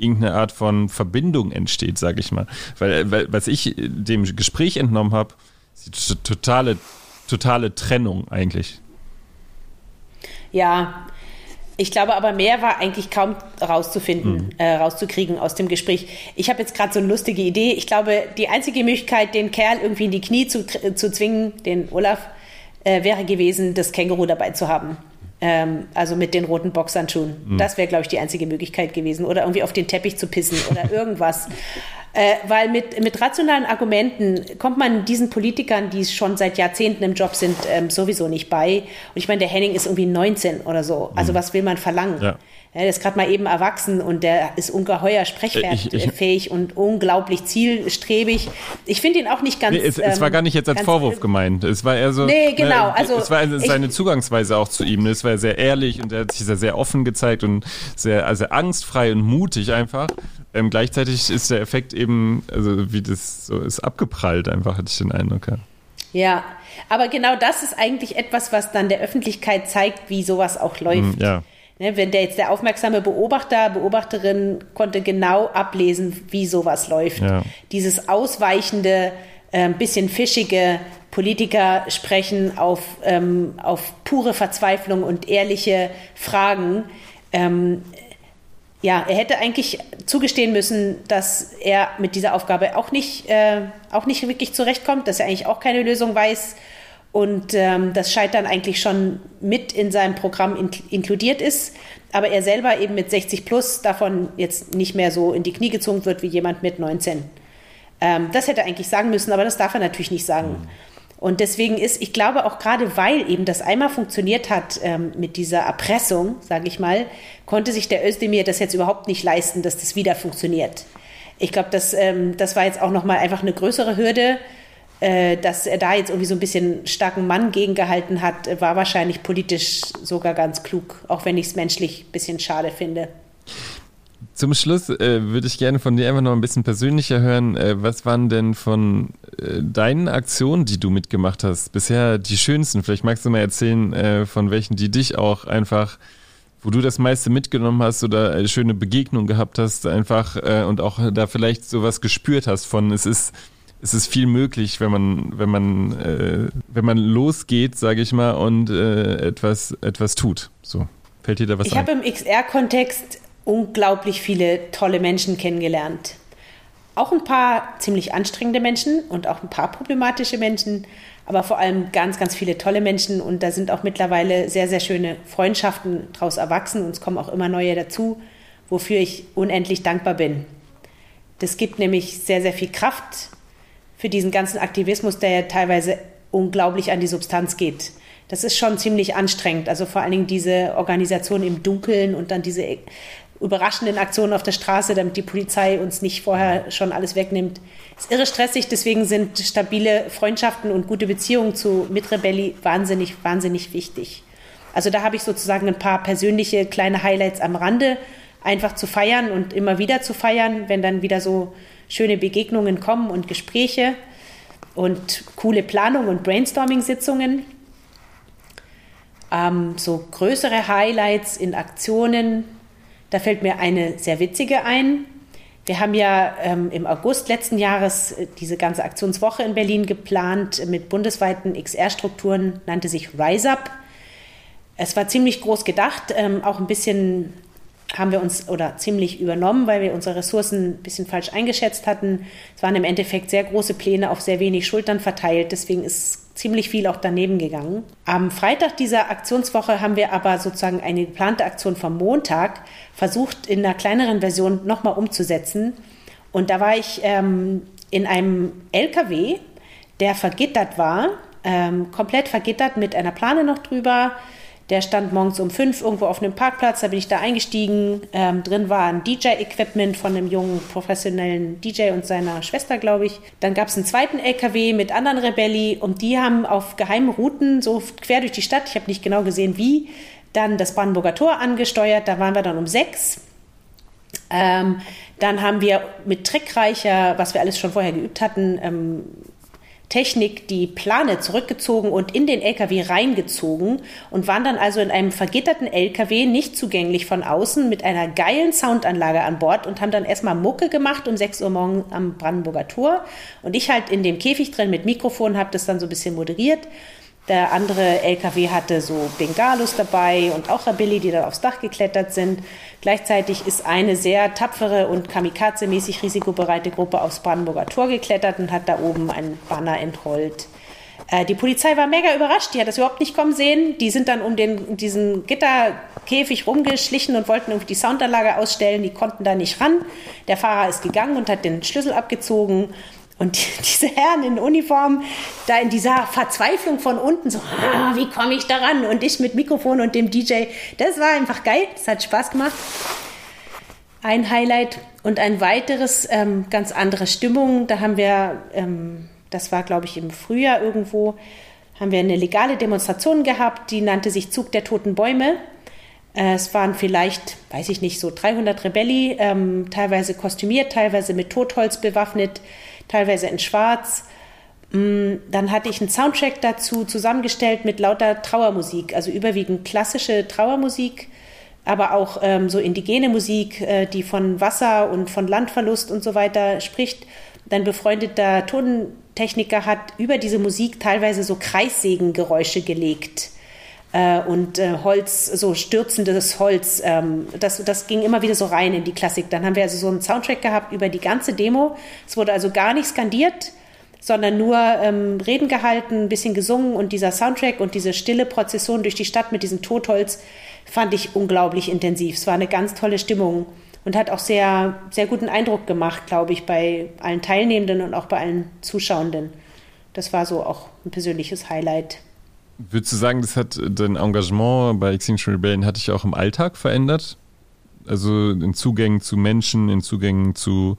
Speaker 1: irgendeine Art von Verbindung entsteht, sage ich mal. Weil, weil, was ich dem Gespräch entnommen habe, ist die totale, totale Trennung eigentlich.
Speaker 2: Ja, ich glaube aber mehr war eigentlich kaum rauszufinden, mhm. äh, rauszukriegen aus dem Gespräch. Ich habe jetzt gerade so eine lustige Idee. Ich glaube, die einzige Möglichkeit, den Kerl irgendwie in die Knie zu, zu zwingen, den Olaf, äh, wäre gewesen, das Känguru dabei zu haben. Ähm, also mit den roten Boxhandschuhen. Mhm. Das wäre, glaube ich, die einzige Möglichkeit gewesen. Oder irgendwie auf den Teppich zu pissen oder irgendwas. Äh, weil mit, mit rationalen Argumenten kommt man diesen Politikern, die schon seit Jahrzehnten im Job sind, ähm, sowieso nicht bei. Und ich meine, der Henning ist irgendwie 19 oder so. Also mhm. was will man verlangen? Ja. Er ist gerade mal eben erwachsen und der ist ungeheuer sprechfähig und unglaublich zielstrebig. Ich finde ihn auch nicht ganz. Nee,
Speaker 1: es, es, war ähm, gar nicht jetzt als Vorwurf gemeint. Es war eher so.
Speaker 2: Nee, genau.
Speaker 1: Ne, also, es war seine ich, Zugangsweise auch zu ihm. Es war sehr ehrlich und er hat sich sehr, sehr offen gezeigt und sehr also angstfrei und mutig einfach. Ähm, gleichzeitig ist der Effekt eben, also wie das so ist, abgeprallt einfach, hatte ich den Eindruck. Ja.
Speaker 2: Ja, aber genau das ist eigentlich etwas, was dann der Öffentlichkeit zeigt, wie sowas auch läuft. Mm, ja. Ne, wenn der jetzt der aufmerksame Beobachter, Beobachterin konnte genau ablesen, wie sowas läuft. Ja. Dieses ausweichende, äh, bisschen fischige Politiker sprechen auf, ähm, auf pure Verzweiflung und ehrliche Fragen. Ähm, ja, er hätte eigentlich zugestehen müssen, dass er mit dieser Aufgabe auch nicht, äh, auch nicht wirklich zurechtkommt, dass er eigentlich auch keine Lösung weiß und ähm, das Scheitern eigentlich schon mit in seinem Programm in inkludiert ist, aber er selber eben mit 60 plus davon jetzt nicht mehr so in die Knie gezogen wird wie jemand mit 19. Ähm, das hätte er eigentlich sagen müssen, aber das darf er natürlich nicht sagen. Mhm. Und deswegen ist, ich glaube auch gerade weil eben das einmal funktioniert hat ähm, mit dieser Erpressung, sage ich mal, konnte sich der Özdemir das jetzt überhaupt nicht leisten, dass das wieder funktioniert. Ich glaube, das, ähm, das war jetzt auch nochmal einfach eine größere Hürde, dass er da jetzt irgendwie so ein bisschen starken Mann gegengehalten hat, war wahrscheinlich politisch sogar ganz klug, auch wenn ich es menschlich ein bisschen schade finde.
Speaker 1: Zum Schluss äh, würde ich gerne von dir einfach noch ein bisschen persönlicher hören. Äh, was waren denn von äh, deinen Aktionen, die du mitgemacht hast, bisher die schönsten? Vielleicht magst du mal erzählen, äh, von welchen, die dich auch einfach, wo du das meiste mitgenommen hast oder eine schöne Begegnung gehabt hast, einfach äh, und auch da vielleicht sowas gespürt hast von, es ist es ist viel möglich, wenn man, wenn man, äh, wenn man losgeht, sage ich mal, und äh, etwas, etwas tut. So. Fällt dir da was
Speaker 2: ich? Ich habe im XR-Kontext unglaublich viele tolle Menschen kennengelernt. Auch ein paar ziemlich anstrengende Menschen und auch ein paar problematische Menschen, aber vor allem ganz, ganz viele tolle Menschen. Und da sind auch mittlerweile sehr, sehr schöne Freundschaften daraus erwachsen und es kommen auch immer neue dazu, wofür ich unendlich dankbar bin. Das gibt nämlich sehr, sehr viel Kraft für diesen ganzen Aktivismus, der ja teilweise unglaublich an die Substanz geht. Das ist schon ziemlich anstrengend. Also vor allen Dingen diese Organisation im Dunkeln und dann diese überraschenden Aktionen auf der Straße, damit die Polizei uns nicht vorher schon alles wegnimmt. Ist irre stressig, deswegen sind stabile Freundschaften und gute Beziehungen zu Mitrebelli wahnsinnig, wahnsinnig wichtig. Also da habe ich sozusagen ein paar persönliche kleine Highlights am Rande, einfach zu feiern und immer wieder zu feiern, wenn dann wieder so schöne Begegnungen kommen und Gespräche und coole Planung und Brainstorming-Sitzungen. Ähm, so größere Highlights in Aktionen, da fällt mir eine sehr witzige ein. Wir haben ja ähm, im August letzten Jahres äh, diese ganze Aktionswoche in Berlin geplant mit bundesweiten XR-Strukturen, nannte sich Rise Up. Es war ziemlich groß gedacht, ähm, auch ein bisschen haben wir uns oder ziemlich übernommen, weil wir unsere Ressourcen ein bisschen falsch eingeschätzt hatten. Es waren im Endeffekt sehr große Pläne auf sehr wenig Schultern verteilt. Deswegen ist ziemlich viel auch daneben gegangen. Am Freitag dieser Aktionswoche haben wir aber sozusagen eine geplante Aktion vom Montag versucht, in einer kleineren Version nochmal umzusetzen. Und da war ich ähm, in einem LKW, der vergittert war, ähm, komplett vergittert mit einer Plane noch drüber der stand morgens um fünf irgendwo auf einem Parkplatz, da bin ich da eingestiegen. Ähm, drin war ein DJ-Equipment von einem jungen professionellen DJ und seiner Schwester, glaube ich. Dann gab es einen zweiten LKW mit anderen Rebelli und die haben auf geheimen Routen so quer durch die Stadt, ich habe nicht genau gesehen wie, dann das Brandenburger Tor angesteuert. Da waren wir dann um sechs. Ähm, dann haben wir mit trickreicher, was wir alles schon vorher geübt hatten, ähm, Technik die Plane zurückgezogen und in den LKW reingezogen und waren dann also in einem vergitterten LKW, nicht zugänglich von außen, mit einer geilen Soundanlage an Bord und haben dann erstmal Mucke gemacht um 6 Uhr morgens am Brandenburger Tor. Und ich halt in dem Käfig drin mit Mikrofon habe das dann so ein bisschen moderiert. Der andere LKW hatte so Bengalos dabei und auch Rabilli, die dann aufs Dach geklettert sind. Gleichzeitig ist eine sehr tapfere und kamikaze-mäßig risikobereite Gruppe aufs Brandenburger Tor geklettert und hat da oben einen Banner entrollt. Äh, die Polizei war mega überrascht, die hat das überhaupt nicht kommen sehen. Die sind dann um den, diesen Gitterkäfig rumgeschlichen und wollten irgendwie die Soundanlage ausstellen. Die konnten da nicht ran. Der Fahrer ist gegangen und hat den Schlüssel abgezogen und diese Herren in Uniform, da in dieser Verzweiflung von unten, so, ah, wie komme ich daran? Und ich mit Mikrofon und dem DJ, das war einfach geil, das hat Spaß gemacht. Ein Highlight und ein weiteres, ähm, ganz andere Stimmung. Da haben wir, ähm, das war glaube ich im Frühjahr irgendwo, haben wir eine legale Demonstration gehabt, die nannte sich Zug der toten Bäume. Äh, es waren vielleicht, weiß ich nicht, so 300 Rebelli, ähm, teilweise kostümiert, teilweise mit Totholz bewaffnet teilweise in Schwarz. Mm, dann hatte ich einen Soundtrack dazu zusammengestellt mit lauter Trauermusik, also überwiegend klassische Trauermusik, aber auch ähm, so indigene Musik, äh, die von Wasser und von Landverlust und so weiter spricht. Dein befreundeter Tontechniker hat über diese Musik teilweise so Kreissägengeräusche gelegt äh, und äh, Holz, so stürzendes Holz. Ähm, das, das ging immer wieder so rein in die Klassik. Dann haben wir also so einen Soundtrack gehabt über die ganze Demo. Es wurde also gar nicht skandiert, sondern nur ähm, Reden gehalten, ein bisschen gesungen und dieser Soundtrack und diese stille Prozession durch die Stadt mit diesem Totholz fand ich unglaublich intensiv. Es war eine ganz tolle Stimmung und hat auch sehr, sehr guten Eindruck gemacht, glaube ich, bei allen Teilnehmenden und auch bei allen Zuschauenden. Das war so auch ein persönliches Highlight.
Speaker 1: Würdest du sagen, das hat dein Engagement bei Extinction Rebellion hat dich auch im Alltag verändert? Also in Zugängen zu Menschen, in Zugängen zu,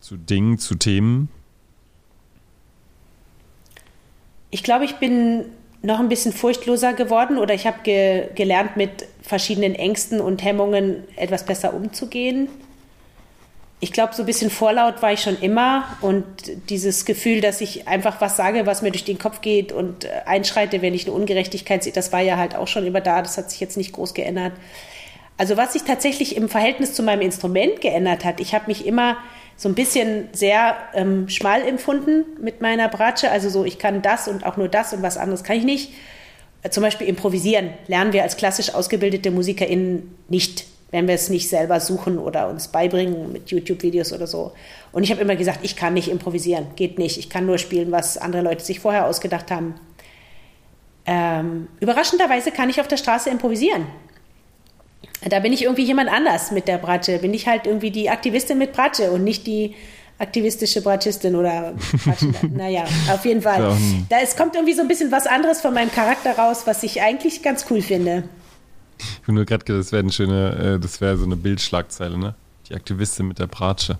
Speaker 1: zu Dingen, zu Themen?
Speaker 2: Ich glaube, ich bin noch ein bisschen furchtloser geworden oder ich habe ge gelernt, mit verschiedenen Ängsten und Hemmungen etwas besser umzugehen. Ich glaube, so ein bisschen vorlaut war ich schon immer und dieses Gefühl, dass ich einfach was sage, was mir durch den Kopf geht und äh, einschreite, wenn ich eine Ungerechtigkeit sehe, das war ja halt auch schon immer da. Das hat sich jetzt nicht groß geändert. Also was sich tatsächlich im Verhältnis zu meinem Instrument geändert hat, ich habe mich immer so ein bisschen sehr ähm, schmal empfunden mit meiner Bratsche. Also so, ich kann das und auch nur das und was anderes kann ich nicht. Zum Beispiel improvisieren lernen wir als klassisch ausgebildete MusikerInnen nicht, wenn wir es nicht selber suchen oder uns beibringen mit YouTube-Videos oder so. Und ich habe immer gesagt, ich kann nicht improvisieren, geht nicht. Ich kann nur spielen, was andere Leute sich vorher ausgedacht haben. Ähm, überraschenderweise kann ich auf der Straße improvisieren. Da bin ich irgendwie jemand anders mit der Bratsche. Bin ich halt irgendwie die Aktivistin mit Bratsche und nicht die aktivistische Bratschistin oder naja, auf jeden Fall. Ja. Da, es kommt irgendwie so ein bisschen was anderes von meinem Charakter raus, was ich eigentlich ganz cool finde.
Speaker 1: Ich habe nur gerade gedacht, das wäre eine schöne, äh, das wäre so eine Bildschlagzeile, ne? Die Aktivistin mit der Bratsche.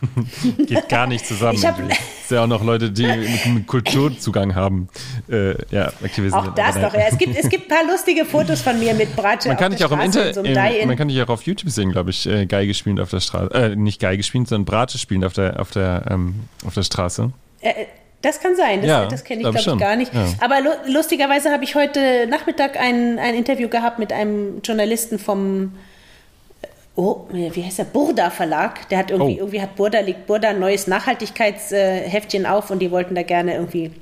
Speaker 1: Geht gar nicht zusammen. Ich es ja auch noch Leute, die mit, Kulturzugang haben. Äh, ja,
Speaker 2: Aktivisten. Auch das doch. Ja. Es, gibt, es gibt ein paar lustige Fotos von mir mit Bratsche
Speaker 1: man kann dich auch im Inter so Man kann dich auch auf YouTube sehen, glaube ich, äh, Geige spielend auf der Straße. Äh, nicht Geige spielend, sondern Bratsche spielend auf der, auf der, ähm, auf der Straße.
Speaker 2: Äh, äh das kann sein, das, ja, das kenne ich, glaube glaub ich, gar nicht. Ja. Aber lustigerweise habe ich heute Nachmittag ein, ein Interview gehabt mit einem Journalisten vom Oh, wie heißt der? Burda Verlag. Der hat irgendwie, oh. irgendwie hat Burda, legt Burda ein neues Nachhaltigkeitsheftchen auf und die wollten da gerne irgendwie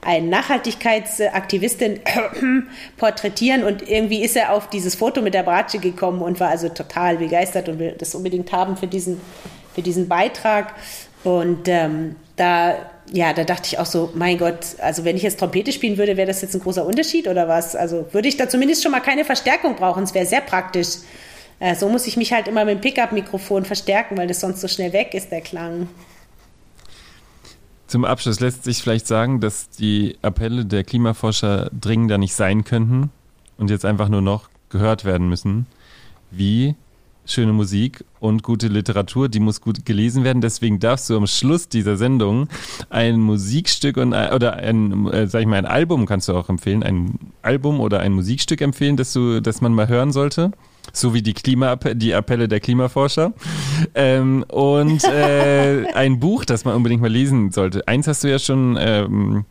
Speaker 2: eine Nachhaltigkeitsaktivistin porträtieren und irgendwie ist er auf dieses Foto mit der Bratsche gekommen und war also total begeistert und will das unbedingt haben für diesen, für diesen Beitrag. Und ähm, da, ja, da dachte ich auch so, mein Gott, also wenn ich jetzt Trompete spielen würde, wäre das jetzt ein großer Unterschied oder was? Also würde ich da zumindest schon mal keine Verstärkung brauchen. Es wäre sehr praktisch. Äh, so muss ich mich halt immer mit dem Pickup-Mikrofon verstärken, weil das sonst so schnell weg ist, der Klang.
Speaker 1: Zum Abschluss lässt sich vielleicht sagen, dass die Appelle der Klimaforscher dringender nicht sein könnten und jetzt einfach nur noch gehört werden müssen, wie schöne Musik und gute Literatur, die muss gut gelesen werden. Deswegen darfst du am Schluss dieser Sendung ein Musikstück und oder ein, äh, sag ich mal, ein Album kannst du auch empfehlen, ein Album oder ein Musikstück empfehlen, das du, das man mal hören sollte so wie die Klima die Appelle der Klimaforscher ähm, und äh, ein Buch, das man unbedingt mal lesen sollte. Eins hast du ja schon ähm,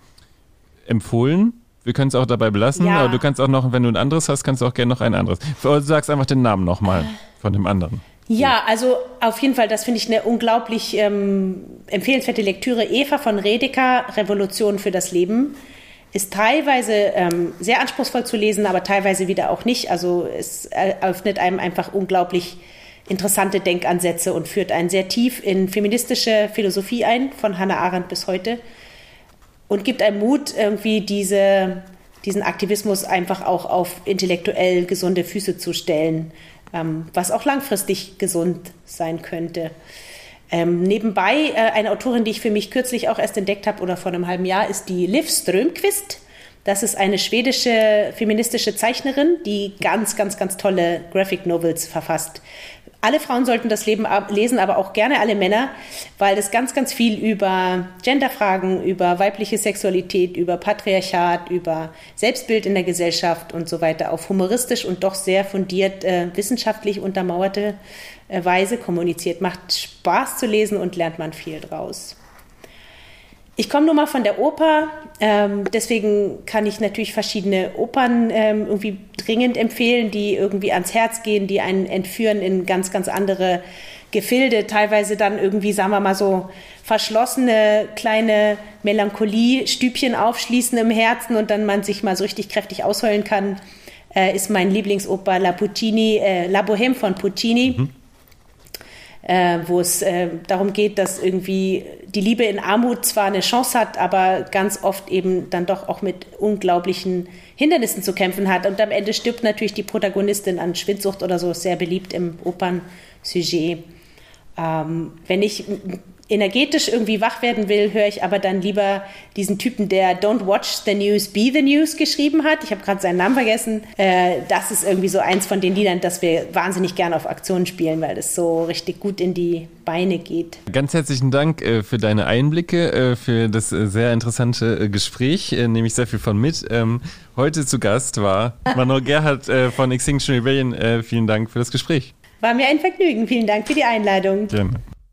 Speaker 1: empfohlen. Wir können es auch dabei belassen, ja. aber du kannst auch noch, wenn du ein anderes hast, kannst du auch gerne noch ein anderes. Du sagst einfach den Namen nochmal von dem anderen.
Speaker 2: Ja, also auf jeden Fall, das finde ich eine unglaublich ähm, empfehlenswerte Lektüre. Eva von Redeker, Revolution für das Leben ist teilweise ähm, sehr anspruchsvoll zu lesen, aber teilweise wieder auch nicht. Also es eröffnet einem einfach unglaublich interessante Denkansätze und führt einen sehr tief in feministische Philosophie ein, von Hannah Arendt bis heute. Und gibt einem Mut, irgendwie diese, diesen Aktivismus einfach auch auf intellektuell gesunde Füße zu stellen, ähm, was auch langfristig gesund sein könnte. Ähm, nebenbei, äh, eine Autorin, die ich für mich kürzlich auch erst entdeckt habe oder vor einem halben Jahr, ist die Liv Strömquist. Das ist eine schwedische feministische Zeichnerin, die ganz, ganz, ganz tolle Graphic Novels verfasst. Alle Frauen sollten das Leben lesen, aber auch gerne alle Männer, weil es ganz, ganz viel über Genderfragen, über weibliche Sexualität, über Patriarchat, über Selbstbild in der Gesellschaft und so weiter auf humoristisch und doch sehr fundiert äh, wissenschaftlich untermauerte äh, Weise kommuniziert. Macht Spaß zu lesen und lernt man viel draus. Ich komme nur mal von der Oper, ähm, deswegen kann ich natürlich verschiedene Opern ähm, irgendwie dringend empfehlen, die irgendwie ans Herz gehen, die einen entführen in ganz, ganz andere Gefilde, teilweise dann irgendwie, sagen wir mal so, verschlossene kleine Melancholie-Stübchen aufschließen im Herzen und dann man sich mal so richtig kräftig ausheulen kann, äh, ist mein Lieblingsoper La Puccini, äh, La Bohème von Puccini. Mhm äh, wo es äh, darum geht, dass irgendwie die Liebe in Armut zwar eine Chance hat, aber ganz oft eben dann doch auch mit unglaublichen Hindernissen zu kämpfen hat. Und am Ende stirbt natürlich die Protagonistin an Schwindsucht oder so, sehr beliebt im Opernsujet. Ähm, wenn ich energetisch irgendwie wach werden will, höre ich aber dann lieber diesen Typen, der Don't Watch the News, Be the News geschrieben hat. Ich habe gerade seinen Namen vergessen. Äh, das ist irgendwie so eins von den Liedern, das wir wahnsinnig gerne auf Aktionen spielen, weil das so richtig gut in die Beine geht.
Speaker 1: Ganz herzlichen Dank äh, für deine Einblicke, äh, für das äh, sehr interessante äh, Gespräch. Äh, nehme ich sehr viel von mit. Ähm, heute zu Gast war Manuel Gerhardt äh, von Extinction Rebellion. vielen Dank für das Gespräch.
Speaker 2: War mir ein Vergnügen. Vielen Dank für die Einladung. Gerne.